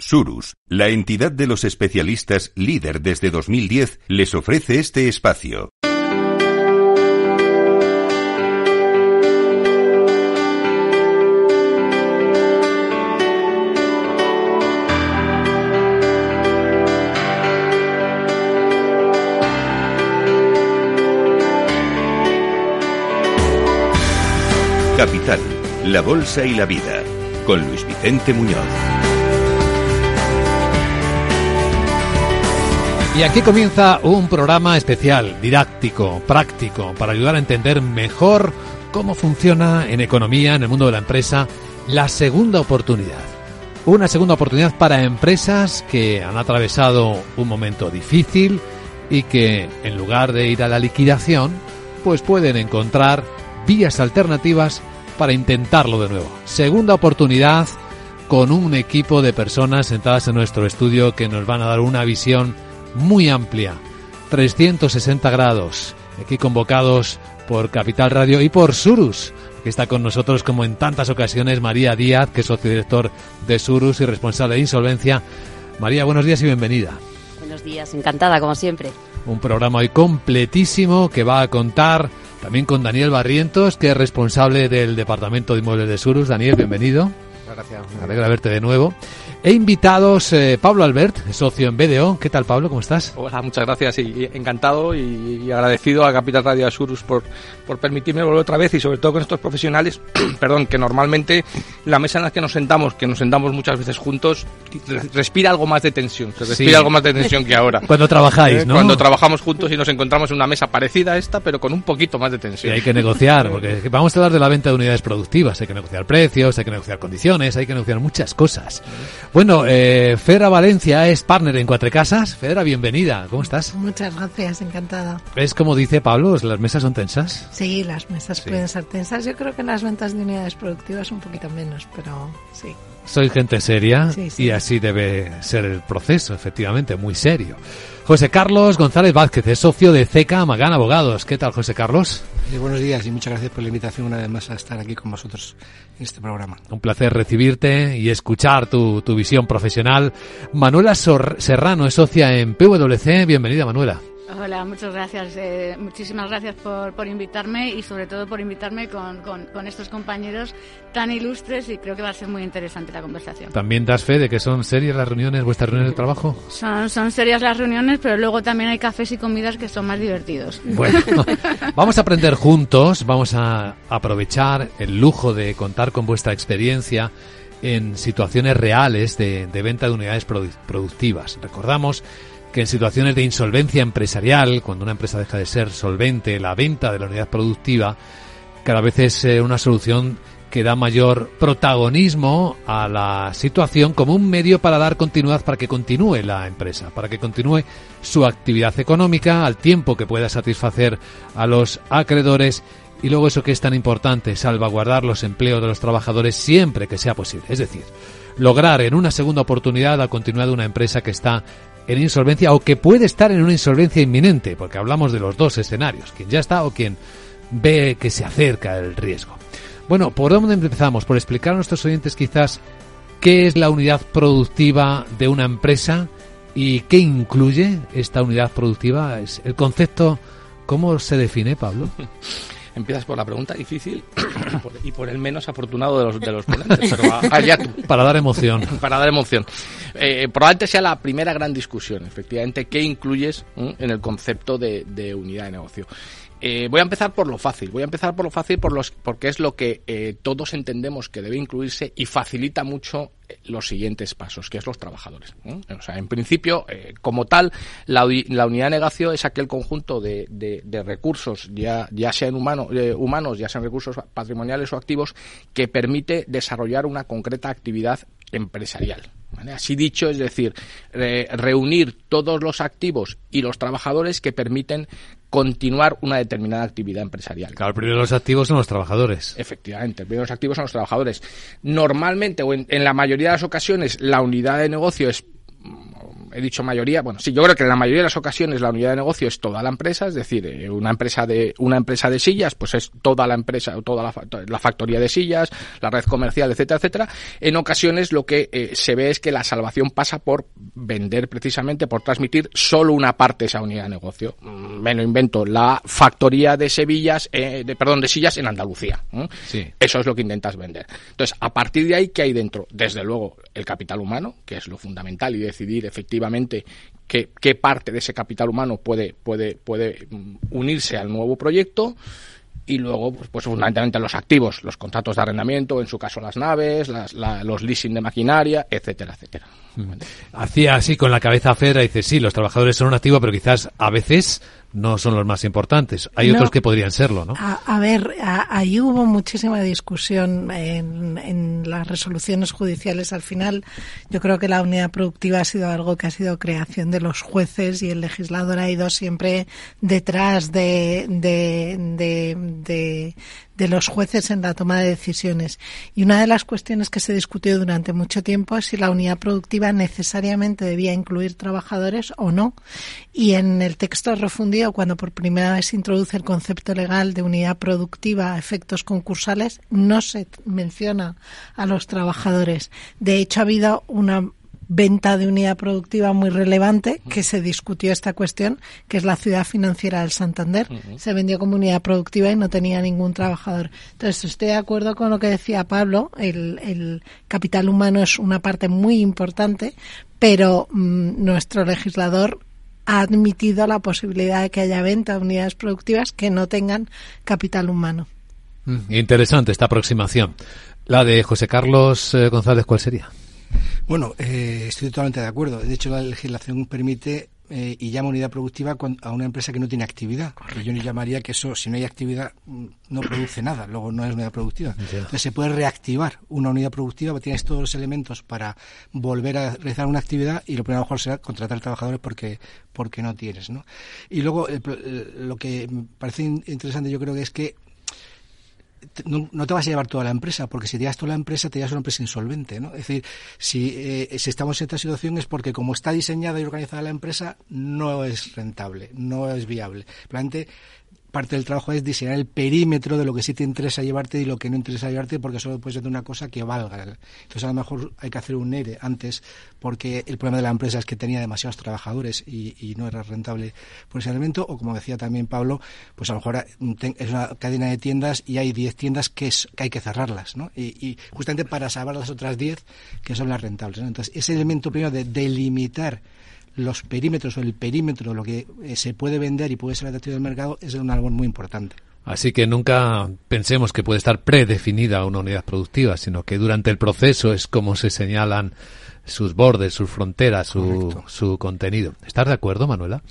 Surus, la entidad de los especialistas líder desde 2010, les ofrece este espacio. Capital, la Bolsa y la Vida, con Luis Vicente Muñoz. Y aquí comienza un programa especial, didáctico, práctico, para ayudar a entender mejor cómo funciona en economía, en el mundo de la empresa, la segunda oportunidad. Una segunda oportunidad para empresas que han atravesado un momento difícil y que en lugar de ir a la liquidación, pues pueden encontrar vías alternativas para intentarlo de nuevo. Segunda oportunidad con un equipo de personas sentadas en nuestro estudio que nos van a dar una visión muy amplia, 360 grados, aquí convocados por Capital Radio y por Surus, que está con nosotros como en tantas ocasiones María Díaz, que es socio director de Surus y responsable de insolvencia. María, buenos días y bienvenida. Buenos días, encantada como siempre. Un programa hoy completísimo que va a contar también con Daniel Barrientos, que es responsable del Departamento de Inmuebles de Surus. Daniel, bienvenido. Gracias. Me alegra verte de nuevo. He invitados eh, Pablo Albert, socio en BDO. ¿Qué tal, Pablo? ¿Cómo estás? Hola, muchas gracias y, encantado y, y, agradecido a Capital Radio Asurus por, por permitirme volver otra vez y sobre todo con estos profesionales, perdón, que normalmente la mesa en la que nos sentamos, que nos sentamos muchas veces juntos, respira algo más de tensión, se respira sí. algo más de tensión que ahora. Cuando trabajáis, ¿no? Cuando trabajamos juntos y nos encontramos en una mesa parecida a esta, pero con un poquito más de tensión. Y hay que negociar, porque vamos a hablar de la venta de unidades productivas, hay que negociar precios, hay que negociar condiciones, hay que negociar muchas cosas. Bueno, eh, Fedra Valencia es partner en Cuatro Casas. Fedra, bienvenida. ¿Cómo estás? Muchas gracias, encantada. ¿Es como dice Pablo, las mesas son tensas? Sí, las mesas sí. pueden ser tensas. Yo creo que en las ventas de unidades productivas un poquito menos, pero sí. Soy gente seria sí, sí. y así debe ser el proceso, efectivamente, muy serio. José Carlos González Vázquez es socio de CECA Magán Abogados. ¿Qué tal, José Carlos? Eh, buenos días y muchas gracias por la invitación una vez más a estar aquí con vosotros en este programa. Un placer recibirte y escuchar tu, tu visión profesional. Manuela Sor Serrano es socia en PwC. Bienvenida, Manuela. Hola, muchas gracias. Eh, muchísimas gracias por, por, invitarme y sobre todo por invitarme con, con, con, estos compañeros tan ilustres y creo que va a ser muy interesante la conversación. ¿También das fe de que son serias las reuniones, vuestras reuniones de trabajo? Son, son serias las reuniones, pero luego también hay cafés y comidas que son más divertidos. Bueno, vamos a aprender juntos, vamos a aprovechar el lujo de contar con vuestra experiencia en situaciones reales de, de venta de unidades produ productivas. Recordamos que en situaciones de insolvencia empresarial, cuando una empresa deja de ser solvente, la venta de la unidad productiva cada vez es eh, una solución que da mayor protagonismo a la situación como un medio para dar continuidad para que continúe la empresa, para que continúe su actividad económica al tiempo que pueda satisfacer a los acreedores y luego eso que es tan importante, salvaguardar los empleos de los trabajadores siempre que sea posible. Es decir, lograr en una segunda oportunidad la continuidad de una empresa que está en insolvencia o que puede estar en una insolvencia inminente, porque hablamos de los dos escenarios, quien ya está o quien ve que se acerca el riesgo. Bueno, ¿por dónde empezamos? Por explicar a nuestros oyentes quizás qué es la unidad productiva de una empresa y qué incluye esta unidad productiva. El concepto, ¿cómo se define, Pablo? Empiezas por la pregunta difícil y por, el menos afortunado de los, de los ponentes, pero allá tú. Para dar emoción. Para dar emoción. Eh, probablemente sea la primera gran discusión, efectivamente, qué incluyes en el concepto de, de unidad de negocio. Eh, voy a empezar por lo fácil. Voy a empezar por lo fácil por los, porque es lo que eh, todos entendemos que debe incluirse y facilita mucho eh, los siguientes pasos, que es los trabajadores. O sea, en principio, como tal, la, unidad de negocio es aquel conjunto de, recursos, ya, ya sean humano, humanos, ya sean recursos patrimoniales o activos, que permite desarrollar una concreta actividad empresarial. Así dicho, es decir, re reunir todos los activos y los trabajadores que permiten continuar una determinada actividad empresarial. Claro, primero los activos son los trabajadores. Efectivamente, primero los activos son los trabajadores. Normalmente, o en, en la mayoría de las ocasiones, la unidad de negocio es he dicho mayoría, bueno, sí, yo creo que en la mayoría de las ocasiones la unidad de negocio es toda la empresa, es decir, eh, una empresa de una empresa de sillas, pues es toda la empresa, toda la, la factoría de sillas, la red comercial, etcétera, etcétera. En ocasiones lo que eh, se ve es que la salvación pasa por vender precisamente, por transmitir solo una parte de esa unidad de negocio. Mm, me lo invento, la factoría de Sevillas, eh, de, perdón, de sillas en Andalucía. Sí. Eso es lo que intentas vender. Entonces, a partir de ahí, ¿qué hay dentro? Desde luego, el capital humano, que es lo fundamental, y decidir efectivamente qué, qué parte de ese capital humano puede, puede, puede mm, unirse al nuevo proyecto y luego pues, pues fundamentalmente los activos, los contratos de arrendamiento, en su caso las naves, las, la- los leasing de maquinaria, etcétera, etcétera. Hacía así con la cabeza afuera y dice, sí, los trabajadores son un activo, pero quizás a veces no son los más importantes. Hay No. otros que podrían serlo, ¿no? A, a ver, a- ahí hubo muchísima discusión en, en las resoluciones judiciales. Al final, yo creo que la unidad productiva ha sido algo que ha sido creación de los jueces y el legislador ha ido siempre detrás de, de, de, de- de los jueces en la toma de decisiones. Y una de las cuestiones que se discutió durante mucho tiempo es si la unidad productiva necesariamente debía incluir trabajadores o no. Y en el texto refundido, cuando por primera vez se introduce el concepto legal de unidad productiva a efectos concursales, no se menciona a los trabajadores. De hecho, ha habido una venta de unidad productiva muy relevante que se discutió esta cuestión, que es la ciudad financiera del Santander. Se vendió como unidad productiva y no tenía ningún trabajador. Entonces, estoy de acuerdo con lo que decía Pablo. El, el capital humano es una parte muy importante, pero mm, nuestro legislador ha admitido la posibilidad de que haya venta de unidades productivas que no tengan capital humano. Mm, Interesante esta aproximación. La de José Carlos eh, González, ¿cuál sería? Bueno, eh, estoy totalmente de acuerdo. De hecho, la legislación permite eh, y llama unidad productiva a una empresa que no tiene actividad. Que yo no llamaría que eso, si no hay actividad, mm, no produce nada, luego no es unidad productiva. Entonces se puede reactivar una unidad productiva, tienes todos los elementos para volver a realizar una actividad y lo primero mejor será contratar trabajadores porque porque no tienes, ¿no? Y luego el- lo que me parece in- interesante yo creo que es que no, no te vas a llevar toda la empresa, porque si te llevas toda la empresa, te llevas una empresa insolvente, ¿no? Es decir, si, eh, si estamos en esta situación es porque como está diseñada y organizada la empresa, no es rentable, no es viable. Parte del trabajo es diseñar el perímetro de lo que sí te interesa llevarte y lo que no interesa llevarte, porque solo puedes hacer una cosa que valga. Entonces, a lo mejor hay que hacer un ERE antes, porque el problema de la empresa es que tenía demasiados trabajadores y, y no era rentable por ese elemento, o como decía también Pablo, pues a lo mejor es una cadena de tiendas y hay 10 tiendas que, es, que hay que cerrarlas, ¿no? Y, y justamente para salvar las otras 10 que son las rentables, ¿no? Entonces, ese elemento primero de delimitar los perímetros o el perímetro, lo que eh, se puede vender y puede ser atractivo del mercado, es una labor muy importante. Así que nunca pensemos que puede estar predefinida una unidad productiva, sino que durante el proceso es como se señalan sus bordes, sus fronteras, su, su contenido. ¿Estás de acuerdo, Manuela?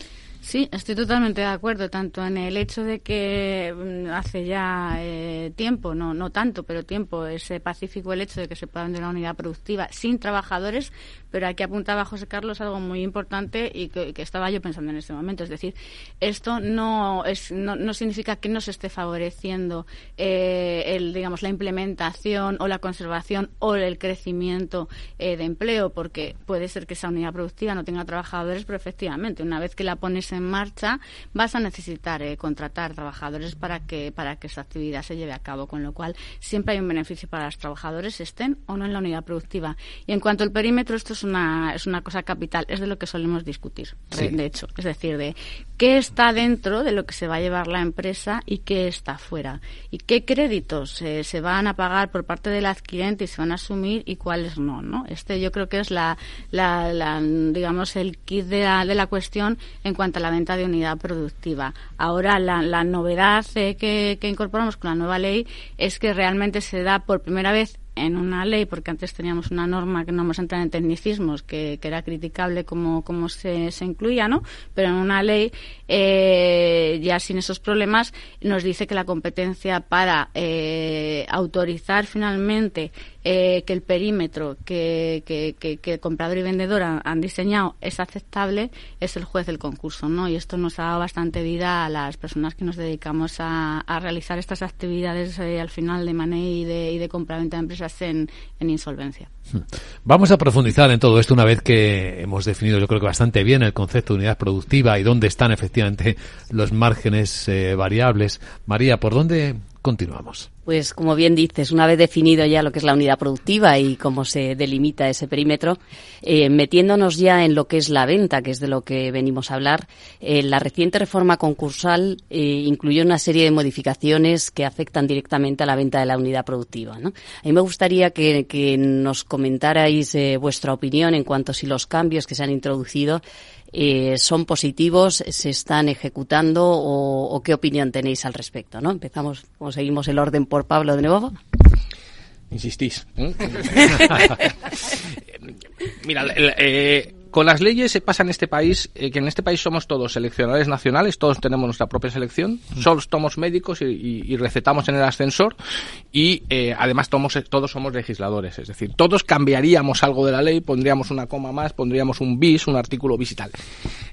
Sí, estoy totalmente de acuerdo, tanto en el hecho de que mm, hace ya eh, tiempo, no, no tanto, pero tiempo, es pacífico el hecho de que se pueda vender una unidad productiva sin trabajadores, pero aquí apuntaba José Carlos algo muy importante y que, que estaba yo pensando en este momento. Es decir, esto no, es, no, no significa que no se esté favoreciendo eh, el, digamos, la implementación o la conservación o el crecimiento eh, de empleo, porque puede ser que esa unidad productiva no tenga trabajadores, pero efectivamente, una vez que la pones en marcha, vas a necesitar eh, contratar trabajadores para que, para que esa actividad se lleve a cabo, con lo cual siempre hay un beneficio para los trabajadores, estén o no en la unidad productiva. Y en cuanto al perímetro, esto es una, es una cosa capital, es de lo que solemos discutir, Sí. de hecho, es decir, de qué está dentro de lo que se va a llevar la empresa y qué está fuera, y qué créditos eh, se van a pagar por parte del adquirente y se van a asumir y cuáles no, ¿no? Este yo creo que es la, la, la, digamos, el kit de la, de la cuestión en cuanto a la venta de unidad productiva. Ahora, la, la novedad eh, que, incorporamos con la nueva ley es que realmente se da por primera vez en una ley, porque antes teníamos una norma que no vamos a entrar en tecnicismos, que, era criticable como, se incluía, ¿no? Pero en una ley, eh, ya sin esos problemas, nos dice que la competencia para eh, autorizar finalmente eh, que el perímetro que, el comprador y vendedor han, diseñado es aceptable, es el juez del concurso, ¿no? Y esto nos ha dado bastante vida a las personas que nos dedicamos a, realizar estas actividades eh, al final de money y de, de compra-venta de empresas en, insolvencia. Hmm. Vamos a profundizar en todo esto una vez que hemos definido, yo creo que bastante bien, el concepto de unidad productiva y dónde están efectivamente los márgenes eh, variables. María, ¿por dónde continuamos? Pues como bien dices, una vez definido ya lo que es la unidad productiva y cómo se delimita ese perímetro, eh, metiéndonos ya en lo que es la venta, que es de lo que venimos a hablar, eh, la reciente reforma concursal eh, incluyó una serie de modificaciones que afectan directamente a la venta de la unidad productiva. A mí me gustaría que, nos comentarais vuestra opinión en cuanto a si los cambios que se han introducido son positivos, se están ejecutando o, qué opinión tenéis al respecto, ¿no? Empezamos, o seguimos el orden por Pablo de nuevo. Insistís. ¿eh? Mira, eh, con las leyes se pasa en este país eh, que en este país somos todos seleccionadores nacionales, todos tenemos nuestra propia selección, mm. somos médicos y, recetamos en el ascensor y eh, además todos, todos somos legisladores, es decir, todos cambiaríamos algo de la ley, pondríamos una coma más, pondríamos un bis, un artículo bis y tal.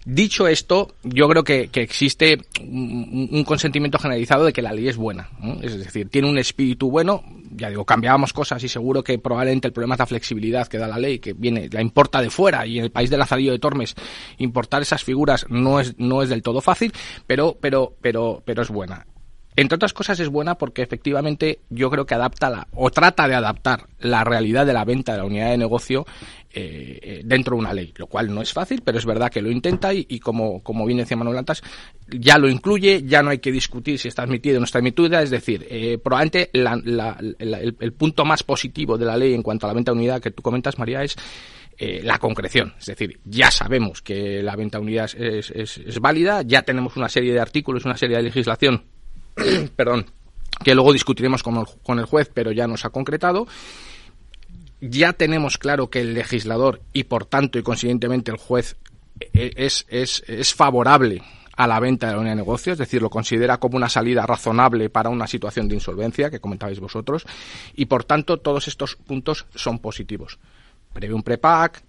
Dicho esto, yo creo que, existe un, consentimiento generalizado de que la ley es buena, es decir, tiene un espíritu bueno, ya digo, cambiábamos cosas y seguro que probablemente el problema es la flexibilidad que da la ley, que viene, la importa de fuera y en el país de Lazarillo de Tormes importar esas figuras no es, no es del todo fácil, pero, pero, pero, pero es buena. Entre otras cosas es buena porque efectivamente yo creo que adapta la, o trata de adaptar la realidad de la venta de la unidad de negocio eh, eh, dentro de una ley, lo cual no es fácil, pero es verdad que lo intenta y, como, como bien decía Manuel Lantas, ya lo incluye, ya no hay que discutir si está admitido o no está admitida, es decir, eh, probablemente el, punto más positivo de la ley en cuanto a la venta de unidad que tú comentas, María, es eh, la concreción. Es decir, ya sabemos que la venta de unidades es, es, válida, ya tenemos una serie de artículos, una serie de legislación, perdón, que luego discutiremos con el, con el juez, pero ya nos ha concretado. Ya tenemos claro que el legislador y por tanto y consiguientemente el juez eh, es, es, es favorable a la venta de la unidad de negocio, es decir, lo considera como una salida razonable para una situación de insolvencia que comentabais vosotros, y por tanto todos estos puntos son positivos. Prevé un prepack,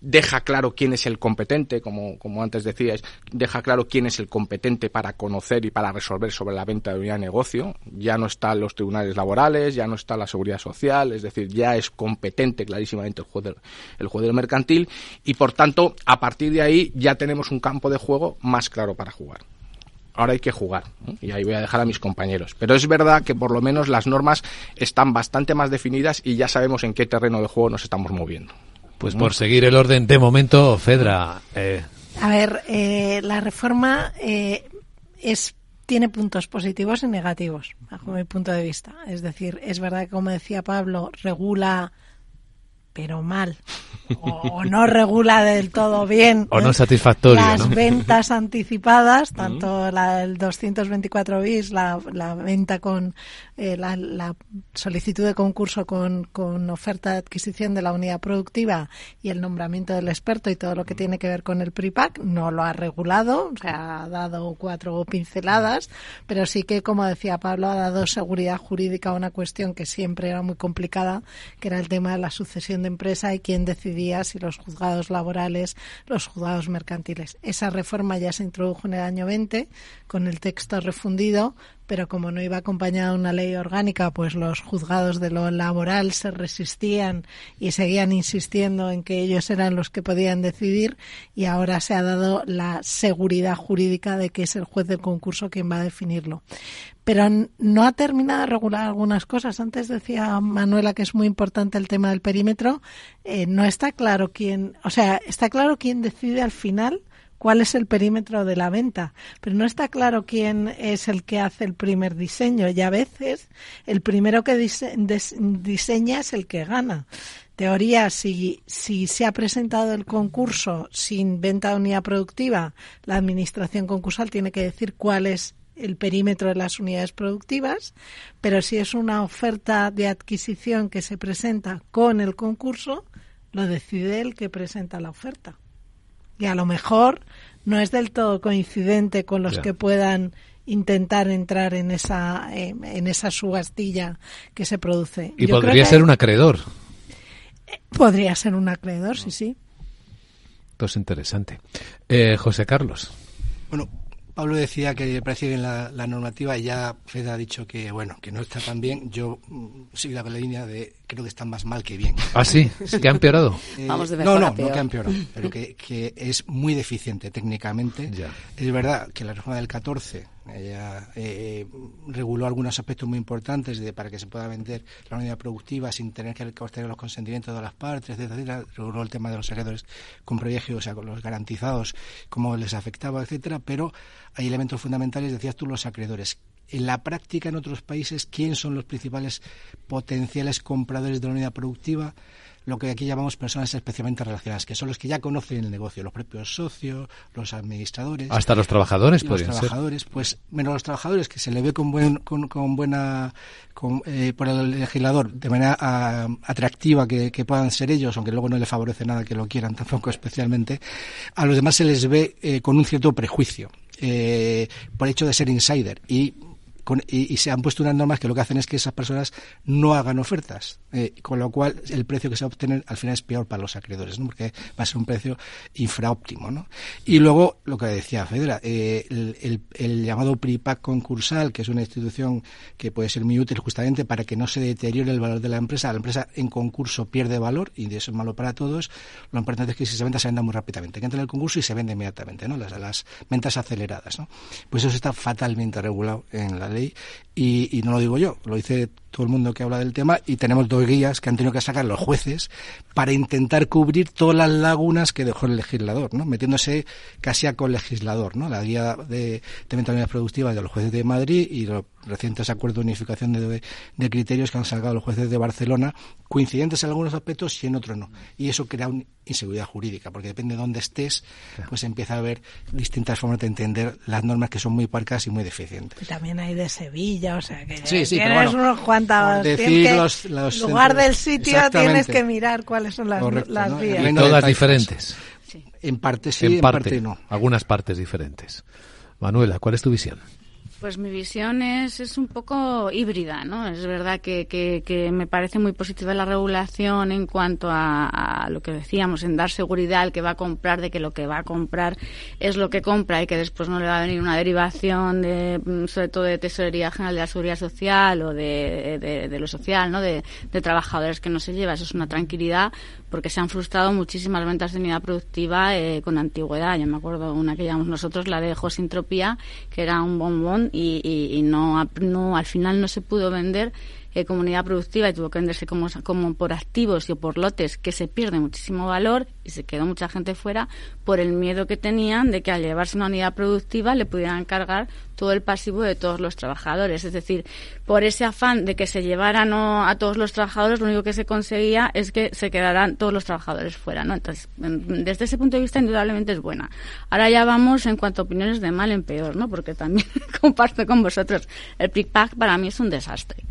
deja claro quién es el competente, como, como antes decíais, deja claro quién es el competente para conocer y para resolver sobre la venta de unidad de negocio. Ya no están los tribunales laborales, ya no está la seguridad social, es decir, ya es competente clarísimamente el juez del, el juez del mercantil y por tanto, a partir de ahí ya tenemos un campo de juego más claro para jugar ahora hay que jugar. Y ahí voy a dejar a mis compañeros. Pero es verdad que por lo menos las normas están bastante más definidas y ya sabemos en qué terreno de juego nos estamos moviendo. Pues por seguir el orden de momento, Fedra. Eh. A ver, eh, la reforma eh, es tiene puntos positivos y negativos, bajo mi punto de vista. Es decir, es verdad que, como decía Pablo, regula pero mal. O, no regula del todo bien o no satisfactorio las ventas anticipadas tanto la del 224 bis la, la venta con eh, la, solicitud de concurso con, con oferta de adquisición de la unidad productiva y el nombramiento del experto y todo lo que tiene que ver con el PRIPAC no lo ha regulado o sea ha dado cuatro pinceladas pero sí que como decía Pablo ha dado seguridad jurídica a una cuestión que siempre era muy complicada que era el tema de la sucesión de empresa y quién decidía si los juzgados laborales, los juzgados mercantiles. Esa reforma ya se introdujo en el año 20 con el texto refundido, pero como no iba acompañada una ley orgánica, pues los juzgados de lo laboral se resistían y seguían insistiendo en que ellos eran los que podían decidir y ahora se ha dado la seguridad jurídica de que es el juez del concurso quien va a definirlo. Pero no ha terminado de regular algunas cosas. Antes decía Manuela que es muy importante el tema del perímetro. Eh, no está claro quién, o sea, está claro quién decide al final cuál es el perímetro de la venta, pero no está claro quién es el que hace el primer diseño. Y a veces el primero que diseña es el que gana. Teoría, si, si se ha presentado el concurso sin venta de unidad productiva, la administración concursal tiene que decir cuál es el perímetro de las unidades productivas, pero si es una oferta de adquisición que se presenta con el concurso, lo decide el que presenta la oferta y a lo mejor no es del todo coincidente con los que puedan intentar entrar en esa, eh, en esa subastilla que se produce. Y podría ser un acreedor. Podría ser un acreedor, sí, sí. Esto es interesante. Eh, José Carlos. Bueno, Pablo decía que le parece bien la, normativa y ya Fed ha dicho que bueno que no está tan bien. Yo mm, sigo la línea de creo que están más mal que bien. Ah, sí, que ha empeorado. Eh, Vamos de no, no, no que ha empeorado, pero que, que es muy deficiente técnicamente. Es verdad que la reforma del 14 ella eh, reguló algunos aspectos muy importantes de, para que se pueda vender la unidad productiva sin tener que obtener los consentimientos de las partes, etcétera, Reguló el tema de los acreedores con privilegio, o sea, con los garantizados, cómo les afectaba, etcétera. Pero hay elementos fundamentales, decías tú, los acreedores. En la práctica, en otros países, ¿quién son los principales potenciales compradores de la unidad productiva? Lo que aquí llamamos personas especialmente relacionadas, que son los que ya conocen el negocio, los propios socios, los administradores. Hasta los trabajadores, Los trabajadores, pues menos los trabajadores, que se le ve con, buen, con, buena, eh, por el legislador, de manera ah, atractiva que, puedan ser ellos, aunque luego no le favorece nada que lo quieran tampoco especialmente. A los demás se les ve eh, con un cierto prejuicio. Eh, por hecho de ser insider y y, se han puesto unas normas que lo que hacen es que esas personas no hagan ofertas, eh, con lo cual el precio que se va a obtener al final es peor para los acreedores, ¿no? porque va a ser un precio infraóptimo. ¿no? Y luego, lo que decía Federa, eh, el, llamado PRIPAC concursal, que es una institución que puede ser muy útil justamente para que no se deteriore el valor de la empresa. La empresa en concurso pierde valor y eso es malo para todos. Lo importante es que si se venda, se venda muy rápidamente. Que entre en el concurso y se vende inmediatamente, ¿no? las, las ventas aceleradas. ¿no? Pues eso está fatalmente regulado en la ley y, no lo digo yo, lo dice todo el mundo que habla del tema y tenemos dos guías que han tenido que sacar los jueces para intentar cubrir todas las lagunas que dejó el legislador, ¿no? metiéndose casi a legislador ¿no? la guía de, de mentalidades productivas de los jueces de Madrid y los recientes acuerdos de unificación de, de, criterios que han sacado los jueces de Barcelona, coincidentes en algunos aspectos y en otros no. Y eso crea una inseguridad jurídica, porque depende de dónde estés, pues empieza a haber distintas formas de entender las normas que son muy parcas y muy deficientes. Y también hay de Sevilla, o sea que sí, sí, tienes unos cuantos... Decir los, lugar del sitio tienes que mirar cuáles son las, vías. todas diferentes. En parte sí, en parte no. Algunas partes diferentes. Manuela, ¿cuál es tu visión? Pues mi visión es, es un poco híbrida, ¿no? Es verdad que, que, me parece muy positiva la regulación en cuanto a, lo que decíamos, en dar seguridad al que va a comprar de que lo que va a comprar es lo que compra y que después no le va a venir una derivación de, mm, sobre todo de Tesorería General de la Seguridad Social o de, de, lo social, ¿no? De, de trabajadores que no se lleva. Eso es una tranquilidad porque se han frustrado muchísimas ventas de unidad productiva eh, con antigüedad. Yo me acuerdo una que llamamos nosotros, la de Josintropía, que era un bombón y, y, no, no, al final no se pudo vender eh, comunidad productiva y tuvo que venderse como, como por activos y por lotes que se pierde muchísimo valor y se quedó mucha gente fuera por el miedo que tenían de que al llevarse una unidad productiva le pudieran cargar todo el pasivo de todos los trabajadores. Es decir, por ese afán de que se llevaran a todos los trabajadores, lo único que se conseguía es que se quedaran todos los trabajadores fuera. ¿no? Entonces, desde ese punto de vista, indudablemente es buena. Ahora ya vamos en cuanto a opiniones de mal en peor, ¿no? porque también comparto con vosotros, el PIC-PAC para mí es un desastre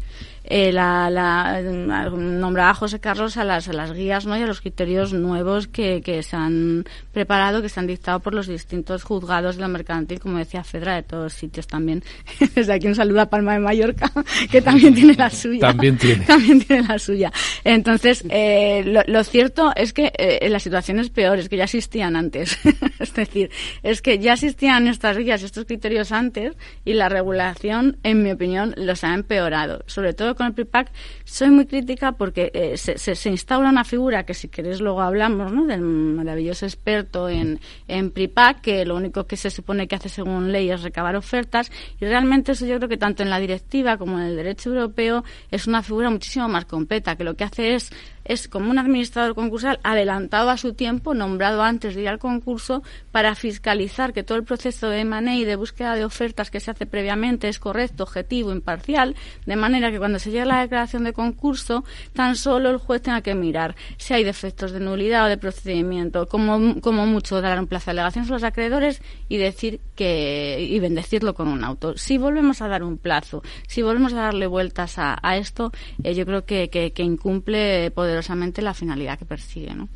eh, la, la, nombraba José Carlos a las, a las guías ¿no? y a los criterios nuevos que, que se han preparado, que se han dictado por los distintos juzgados de la mercantil, como decía Fedra, de todos sitios también. Desde aquí un saludo a Palma de Mallorca, que también tiene la suya. También tiene. También tiene la suya. Entonces, eh, lo, lo, cierto es que eh, la situación es peor, es que ya existían antes. es decir, es que ya existían estas guías, estos criterios antes, y la regulación, en mi opinión, los ha empeorado. Sobre todo con el PRIPAC soy muy crítica porque eh, se, instaura una figura que si queréis luego hablamos ¿no? del maravilloso experto en, en PRIPAC que lo único que se supone que hace según ley es recabar ofertas y realmente eso yo creo que tanto en la directiva como en el derecho europeo es una figura muchísimo más completa que lo que hace es es como un administrador concursal adelantado a su tiempo, nombrado antes de ir al concurso, para fiscalizar que todo el proceso de money y de búsqueda de ofertas que se hace previamente es correcto, objetivo, imparcial, de manera que cuando se llegue a la declaración de concurso, tan solo el juez tenga que mirar si hay defectos de nulidad o de procedimiento, como, como mucho dar un plazo de alegaciones a los acreedores y decir que y bendecirlo con un auto. Si volvemos a dar un plazo, si volvemos a darle vueltas a, esto, eh, yo creo que, que incumple poder rigurosamente la finalidad que persigue. ¿no?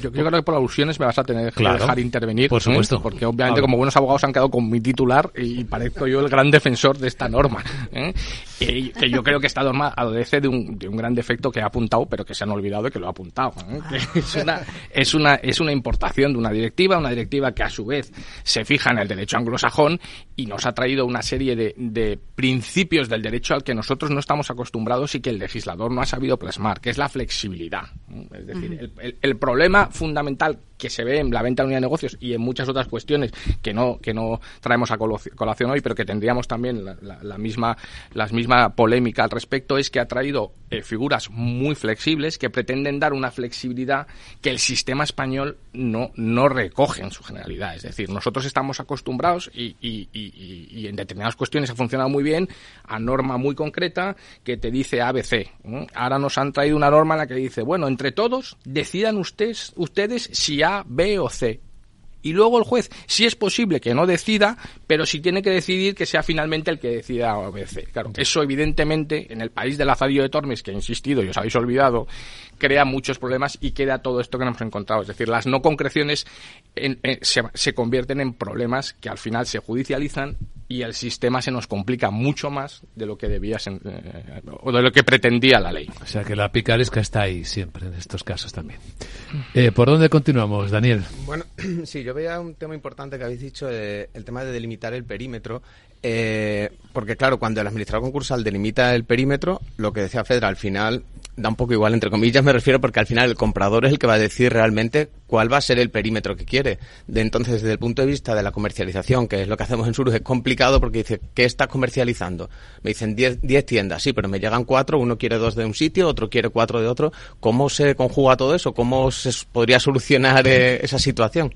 Yo, creo que por alusiones me vas a tener que Claro. dejar intervenir. Por supuesto. ¿eh? Porque obviamente como buenos abogados han quedado con mi titular y parezco yo el gran defensor de esta norma. ¿eh? Y que yo creo que esta norma adolece de un, de un gran defecto que ha apuntado, pero que se han olvidado de que lo ha apuntado. ¿eh? Que es, una, es, una, es una importación de una directiva, una directiva que a su vez se fija en el derecho anglosajón y nos ha traído una serie de, de principios del derecho al que nosotros no estamos acostumbrados y que el legislador no ha sabido plasmar, que es la flexibilidad. ¿Eh? Es decir, el, el- el problema fundamental que se ve en la venta de unidad de negocios y en muchas otras cuestiones que no que no traemos a colación hoy, pero que tendríamos también la, la- la misma la misma polémica al respecto es que ha traído eh, figuras muy flexibles que pretenden dar una flexibilidad que el sistema español no no recoge en su generalidad. Es decir, nosotros estamos acostumbrados y, y- y- y- y en determinadas cuestiones ha funcionado muy bien a norma muy concreta que te dice ABC. ¿no? Ahora nos han traído una norma en la que dice, bueno, entre todos decidan ustedes ustedes si A, B o C. Y luego el juez, si es posible que no decida, pero si tiene que decidir que sea finalmente el que decida A o B, C. Claro, eso evidentemente en el país del azarillo de Tormes, que he insistido y os habéis olvidado, crea muchos problemas y queda todo esto que nos hemos encontrado. Es decir, las no concreciones en- en- se, se convierten en problemas que al final se judicializan y el sistema se nos complica mucho más de lo que debía eh, o de lo que pretendía la ley. O sea que la picaresca está ahí siempre en estos casos también. Eh, ¿Por dónde continuamos, Daniel? Bueno, sí, yo veía un tema importante que habéis dicho, eh, el tema de delimitar el perímetro, eh, porque claro, cuando el administrador concursal delimita el perímetro, lo que decía Fedra, al final da un poco igual, entre comillas me refiero, porque al final el comprador es el que va a decir realmente cuál va a ser el perímetro que quiere. De entonces, desde el punto de vista de la comercialización, que es lo que hacemos en Surus, es complicado porque dice, ¿qué estás comercializando? Me dicen 10 10 tiendas, sí, pero me llegan cuatro, uno quiere dos de un sitio, otro quiere cuatro de otro. ¿Cómo se conjuga todo eso? ¿Cómo se podría solucionar eh, esa situación?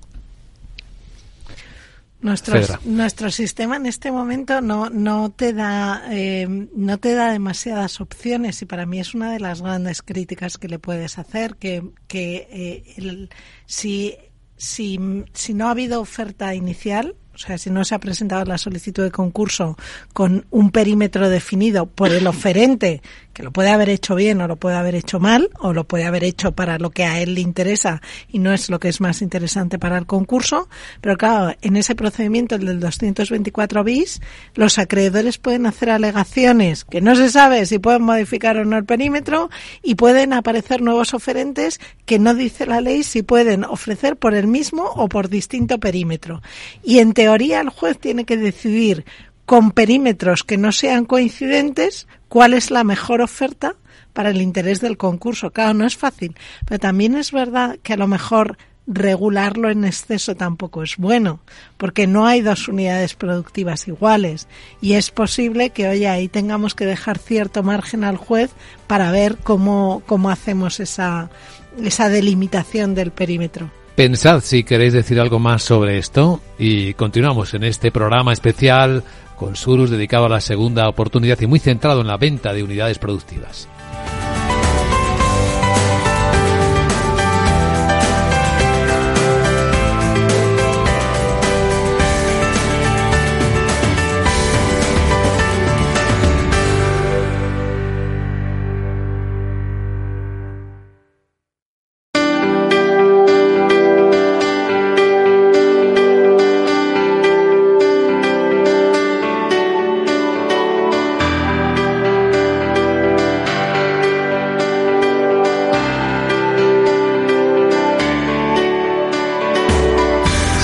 Nuestro, nuestro sistema en este momento no, no te da eh, no te da demasiadas opciones y para mí es una de las grandes críticas que le puedes hacer que, que eh, el- si, si, si no ha habido oferta inicial o sea, si no se ha presentado la solicitud de concurso con un perímetro definido por el oferente, que lo puede haber hecho bien o lo puede haber hecho mal, o lo puede haber hecho para lo que a él le interesa y no es lo que es más interesante para el concurso, pero claro, en ese procedimiento, el del 224 bis, los acreedores pueden hacer alegaciones que no se sabe si pueden modificar o no el perímetro y pueden aparecer nuevos oferentes que no dice la ley si pueden ofrecer por el mismo o por distinto perímetro. Y en teoría el juez tiene que decidir con perímetros que no sean coincidentes cuál es la mejor oferta para el interés del concurso. Claro, no es fácil, pero también es verdad que a lo mejor regularlo en exceso tampoco es bueno, porque no hay dos unidades productivas iguales y es posible que, oye, ahí tengamos que dejar cierto margen al juez para ver cómo, cómo hacemos esa, esa delimitación del perímetro. Pensad si queréis decir algo más sobre esto y continuamos en este programa especial con Surus dedicado a la segunda oportunidad y muy centrado en la venta de unidades productivas.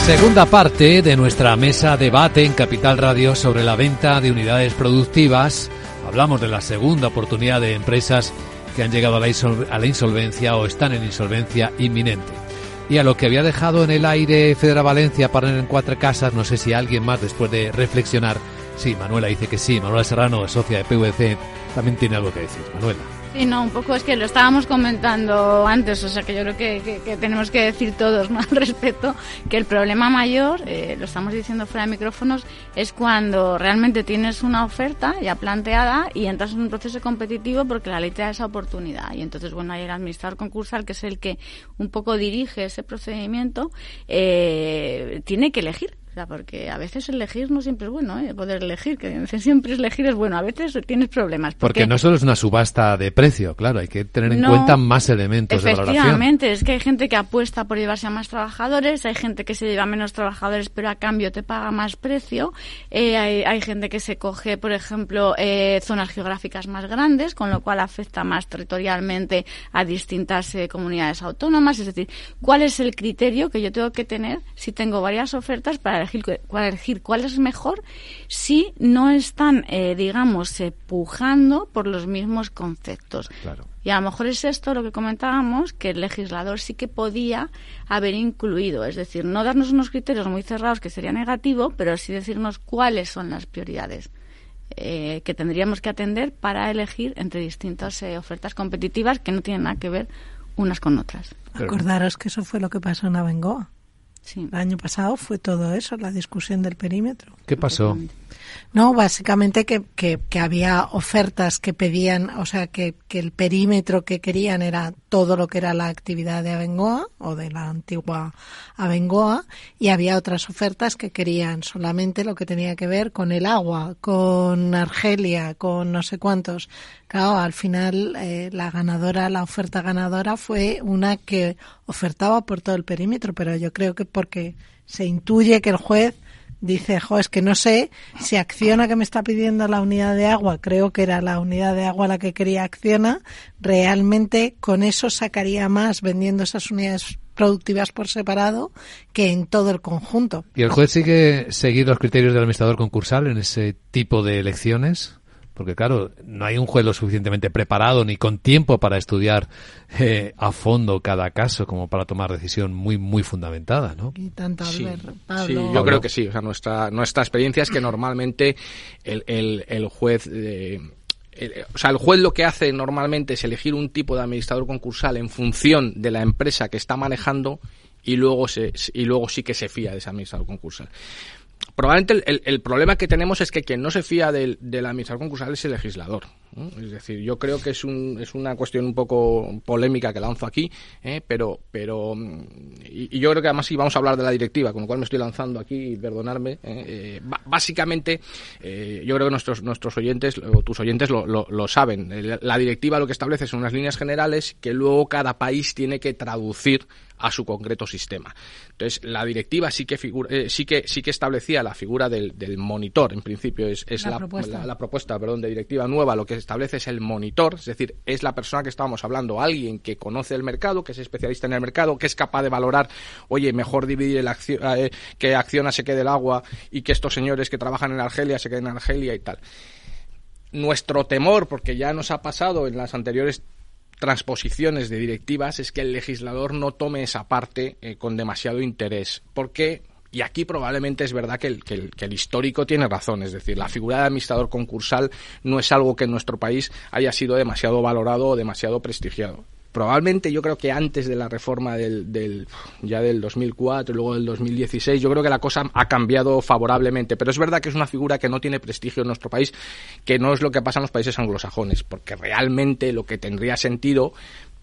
Segunda parte de nuestra mesa debate en Capital Radio sobre la venta de unidades productivas. Hablamos de la segunda oportunidad de empresas que han llegado a la, insol- insolvencia o están en insolvencia inminente. Y a lo que había dejado en el aire Federa Valencia para en cuatro casas, no sé si alguien más después de reflexionar. Sí, Manuela dice que sí. Manuela Serrano, socia de PVC, también tiene algo que decir. Manuela. Sí, no, un poco es que lo estábamos comentando antes, o sea que yo creo que, que- que tenemos que decir todos ¿no? al respecto que el problema mayor, eh, lo estamos diciendo fuera de micrófonos, es cuando realmente tienes una oferta ya planteada y entras en un proceso competitivo porque la ley te da esa oportunidad. Y entonces, bueno, hay el administrador concursal, que es el que un poco dirige ese procedimiento, eh, tiene que elegir. Sea, porque a veces elegir no siempre es bueno, ¿eh? Poder elegir, que siempre elegir es bueno. A veces tienes problemas. Porque, no solo es una subasta de precio, claro, hay que tener en cuenta más elementos de valoración. Efectivamente, es que hay gente que apuesta por llevarse a más trabajadores, hay gente que se lleva menos trabajadores, pero a cambio te paga más precio. Eh, hay, hay, gente que se coge, por ejemplo, eh, zonas geográficas más grandes, con lo cual afecta más territorialmente a distintas eh, comunidades autónomas. Es decir, ¿cuál es el criterio que yo tengo que tener si tengo varias ofertas para elegir, para elegir cuál es mejor si no están, eh, digamos, pujando por los mismos conceptos? Claro. Y a lo mejor es esto lo que comentábamos, que el legislador sí que podía haber incluido, es decir, no darnos unos criterios muy cerrados que sería negativo, pero sí decirnos cuáles son las prioridades. Eh, que tendríamos que atender para elegir entre distintas eh, ofertas competitivas que no tienen nada que ver unas con otras. Acordaros que eso fue lo que pasó en Abengoa. Sí. El año pasado fue todo eso, la discusión del perímetro. ¿Qué pasó? No, básicamente que, que, que, había ofertas que pedían, o sea, que, que, el perímetro que querían era todo lo que era la actividad de Abengoa o de la antigua Abengoa y había otras ofertas que querían solamente lo que tenía que ver con el agua, con Argelia, con no sé cuántos. Claro, al final eh, la ganadora, la oferta ganadora fue una que ofertaba por todo el perímetro, pero yo creo que porque se intuye que el juez dice, jo, es que no sé si Acciona que me está pidiendo la unidad de agua, creo que era la unidad de agua la que quería Acciona, realmente con eso sacaría más vendiendo esas unidades productivas por separado que en todo el conjunto. ¿Y el juez sigue seguir los criterios del administrador concursal en ese tipo de elecciones? Porque claro, no hay un juez lo suficientemente preparado ni con tiempo para estudiar eh, a fondo cada caso como para tomar decisión muy muy fundamentada, ¿no? Y tanto sí, Pablo. sí, yo creo que sí. O sea, nuestra nuestra experiencia es que normalmente el, el, el juez eh, o sea, el juez lo que hace normalmente es elegir un tipo de administrador concursal en función de la empresa que está manejando y luego se, y luego sí que se fía de ese administrador concursal probablemente el, problema que tenemos es que quien no se fía del, del administrador concursal es el legislador. Es decir, yo creo que es, un, es una cuestión un poco polémica que lanzo aquí, ¿eh? pero, pero y, y, yo creo que además sí vamos a hablar de la directiva, con lo cual me estoy lanzando aquí, perdonarme. ¿eh? Eh, básicamente, yo creo que nuestros, nuestros oyentes, o tus oyentes lo, lo, lo saben. La directiva lo que establece son unas líneas generales que luego cada país tiene que traducir a su concreto sistema. Entonces, la directiva sí que figura, eh, sí que sí que establecía la figura del, del monitor, en principio es, es la, la, propuesta. La, la, propuesta perdón, de directiva nueva, lo que establece es el monitor, es decir, es la persona que estábamos hablando, alguien que conoce el mercado, que es especialista en el mercado, que es capaz de valorar, oye, mejor dividir el acción, eh, que Acciona se quede el agua y que estos señores que trabajan en Argelia se queden en Argelia y tal. Nuestro temor, porque ya nos ha pasado en las anteriores transposiciones de directivas es que el legislador no tome esa parte eh, con demasiado interés. Porque, y aquí probablemente es verdad que el, que, el, que el, histórico tiene razón, es decir, la figura de administrador concursal no es algo que en nuestro país haya sido demasiado valorado o demasiado prestigiado probablemente yo creo que antes de la reforma del, del, ya del 2004 y luego del 2016 yo creo que la cosa ha cambiado favorablemente. Pero es verdad que es una figura que no tiene prestigio en nuestro país que no es lo que pasa en los países anglosajones porque realmente lo que tendría sentido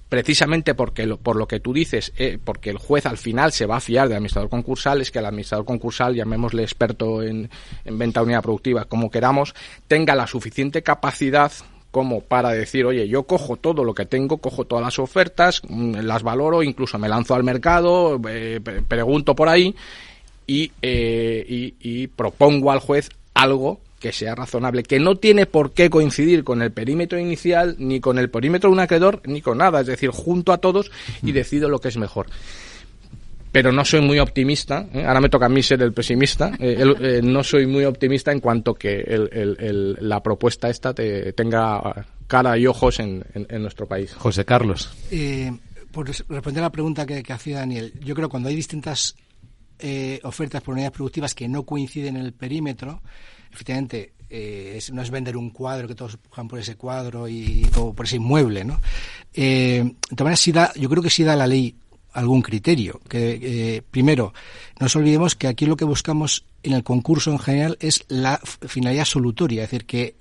precisamente porque lo, por lo que tú dices, eh, porque el juez al final se va a fiar del administrador concursal, es que el administrador concursal, llamémosle experto en, en venta de unidad productiva, como queramos, tenga la suficiente capacidad como para decir, oye, yo cojo todo lo que tengo, cojo todas las ofertas, las valoro, incluso me lanzo al mercado, eh, pregunto por ahí y, eh, y, y propongo al juez algo que sea razonable, que no tiene por qué coincidir con el perímetro inicial, ni con el perímetro de un acreedor, ni con nada, es decir, junto a todos y decido lo que es mejor pero no soy muy optimista. ¿eh? Ahora me toca a mí ser el pesimista. Eh, el, eh, no soy muy optimista en cuanto que el, el, la propuesta esta te, tenga cara y ojos en, en, en nuestro país. José Carlos. Eh, por responder a la pregunta que, que hacía Daniel, yo creo que cuando hay distintas eh, ofertas por unidades productivas que no coinciden en el perímetro, efectivamente eh, es, no es vender un cuadro que todos pujan por ese cuadro y, o por ese inmueble, ¿no? Eh, de todas maneras, sí da, yo creo que sí da la ley algún criterio. Que eh, primero, no nos olvidemos que aquí lo que buscamos en el concurso en general es la finalidad solutoria, es decir, que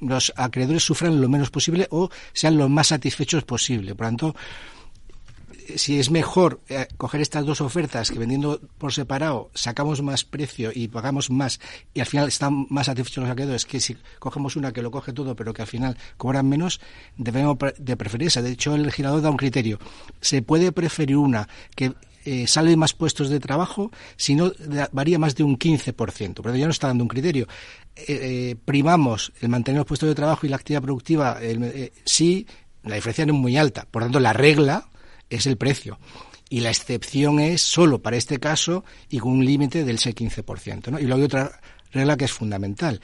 los acreedores sufran lo menos posible o sean lo más satisfechos posible. Por tanto, si es mejor eh, coger estas dos ofertas que vendiendo por separado sacamos más precio y pagamos más y al final están más satisfechos los acreedores que si cogemos una que lo coge todo pero que al final cobran menos, debemos de preferirse. De hecho, el legislador da un criterio. Se puede preferir una que eh, sale más puestos de trabajo si no varía más de un 15%. Pero ya no está dando un criterio. Eh, eh, primamos el mantener los puestos de trabajo y la actividad productiva eh, sí, la diferencia no es muy alta. Por tanto, la regla es el precio. Y la excepción es solo para este caso y con un límite del 6-15%. ¿no? Y luego hay otra regla que es fundamental,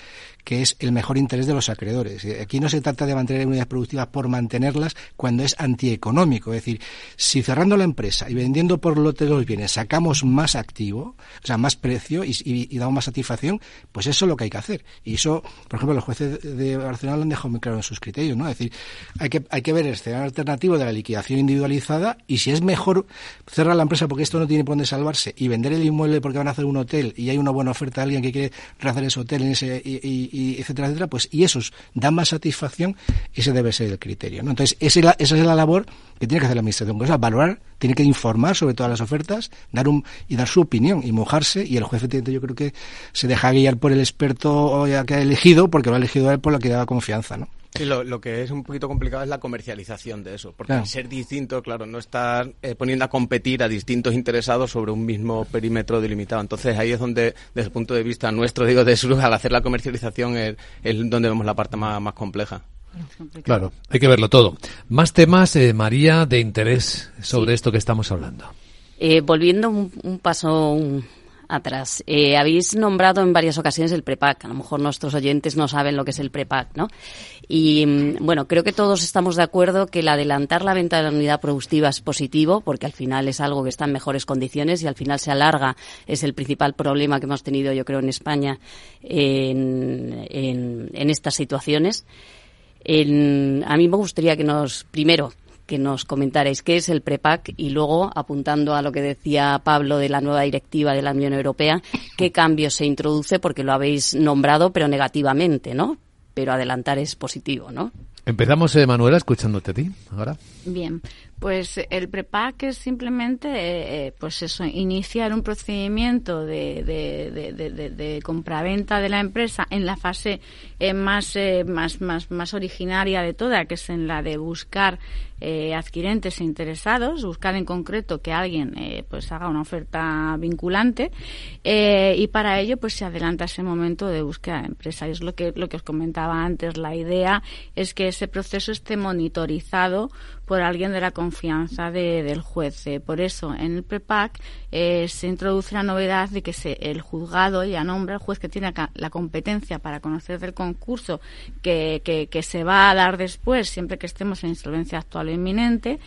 que es el mejor interés de los acreedores. Aquí no se trata de mantener unidades productivas por mantenerlas cuando es antieconómico. Es decir, si cerrando la empresa y vendiendo por lote los bienes sacamos más activo, o sea, más precio y, damos más satisfacción, pues eso es lo que hay que hacer. Y eso, por ejemplo, los jueces de Barcelona lo han dejado muy claro en sus criterios, ¿no? Es decir, hay que, hay que ver el escenario alternativo de la liquidación individualizada y si es mejor cerrar la empresa porque esto no tiene por dónde salvarse y vender el inmueble porque van a hacer un hotel y hay una buena oferta de alguien que quiere rehacer ese hotel en ese, y, y, etcétera, etcétera, pues y esos dan más satisfacción, ese debe ser el criterio. ¿no? Entonces, esa es, la, esa es la labor que tiene que hacer la Administración, es valorar, tiene que informar sobre todas las ofertas dar un, y dar su opinión y mojarse, y el juez yo creo que se deja guiar por el experto que ha elegido, porque lo ha elegido él por lo que da confianza. ¿no? Sí, lo, lo, que es un poquito complicado es la comercialización de eso, porque claro. ser distinto, claro, no estar eh, poniendo a competir a distintos interesados sobre un mismo perímetro delimitado. Entonces ahí es donde, desde el punto de vista nuestro, digo, de su, al hacer la comercialización es, es donde vemos la parte más, más compleja. Claro, hay que verlo todo. Más temas, eh, María, de interés sobre sí. esto que estamos hablando. Eh, volviendo un, un paso un, atrás. Eh, habéis nombrado en varias ocasiones el prepack. A lo mejor nuestros oyentes no saben lo que es el prepack, ¿no? Y mm, bueno, creo que todos estamos de acuerdo que el adelantar la venta de la unidad productiva es positivo, porque al final es algo que está en mejores condiciones y al final se alarga. Es el principal problema que hemos tenido, yo creo, en España en, estas situaciones. A mí me gustaría que nos, primero, que nos comentarais qué es el PREPAC y luego, apuntando a lo que decía Pablo de la nueva directiva de la Unión Europea, qué cambios se introduce, porque lo habéis nombrado, pero negativamente, ¿no? Pero adelantar es positivo, ¿no? Empezamos, eh, Manuela, escuchándote a ti ahora. Bien, pues el PREPAC es simplemente, eh, pues eso, iniciar un procedimiento de, de, de, de, compraventa de la empresa en la fase eh, más, eh, más, más, más originaria de toda, que es en la de buscar eh, adquirentes interesados, buscar en concreto que alguien eh, pues haga una oferta vinculante eh, y para ello pues se adelanta ese momento de búsqueda de empresa. Y es lo que, lo que os comentaba antes, la idea es que ese proceso esté monitorizado por alguien de la confianza de, del juez. Eh, por eso, en el PREPAC eh, se introduce la novedad de que se, el juzgado ya nombra al juez que tiene la competencia para conocer del concurso que, que, se va a dar después, siempre que estemos en insolvencia actual o inminente,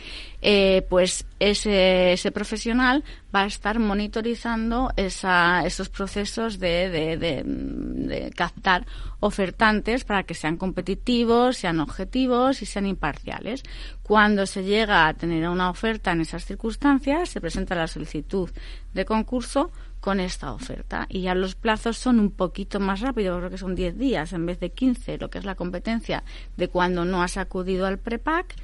eh, pues ese, profesional va a estar monitorizando esos procesos de, captar ofertantes para que sean competitivos, sean objetivos y sean imparciales. Cuando se llega a tener una oferta en esas circunstancias, se presenta la solicitud de concurso con esta oferta. Y ya los plazos son un poquito más rápidos, creo que son 10 días en vez de 15, lo que es la competencia de cuando no has acudido al prepack.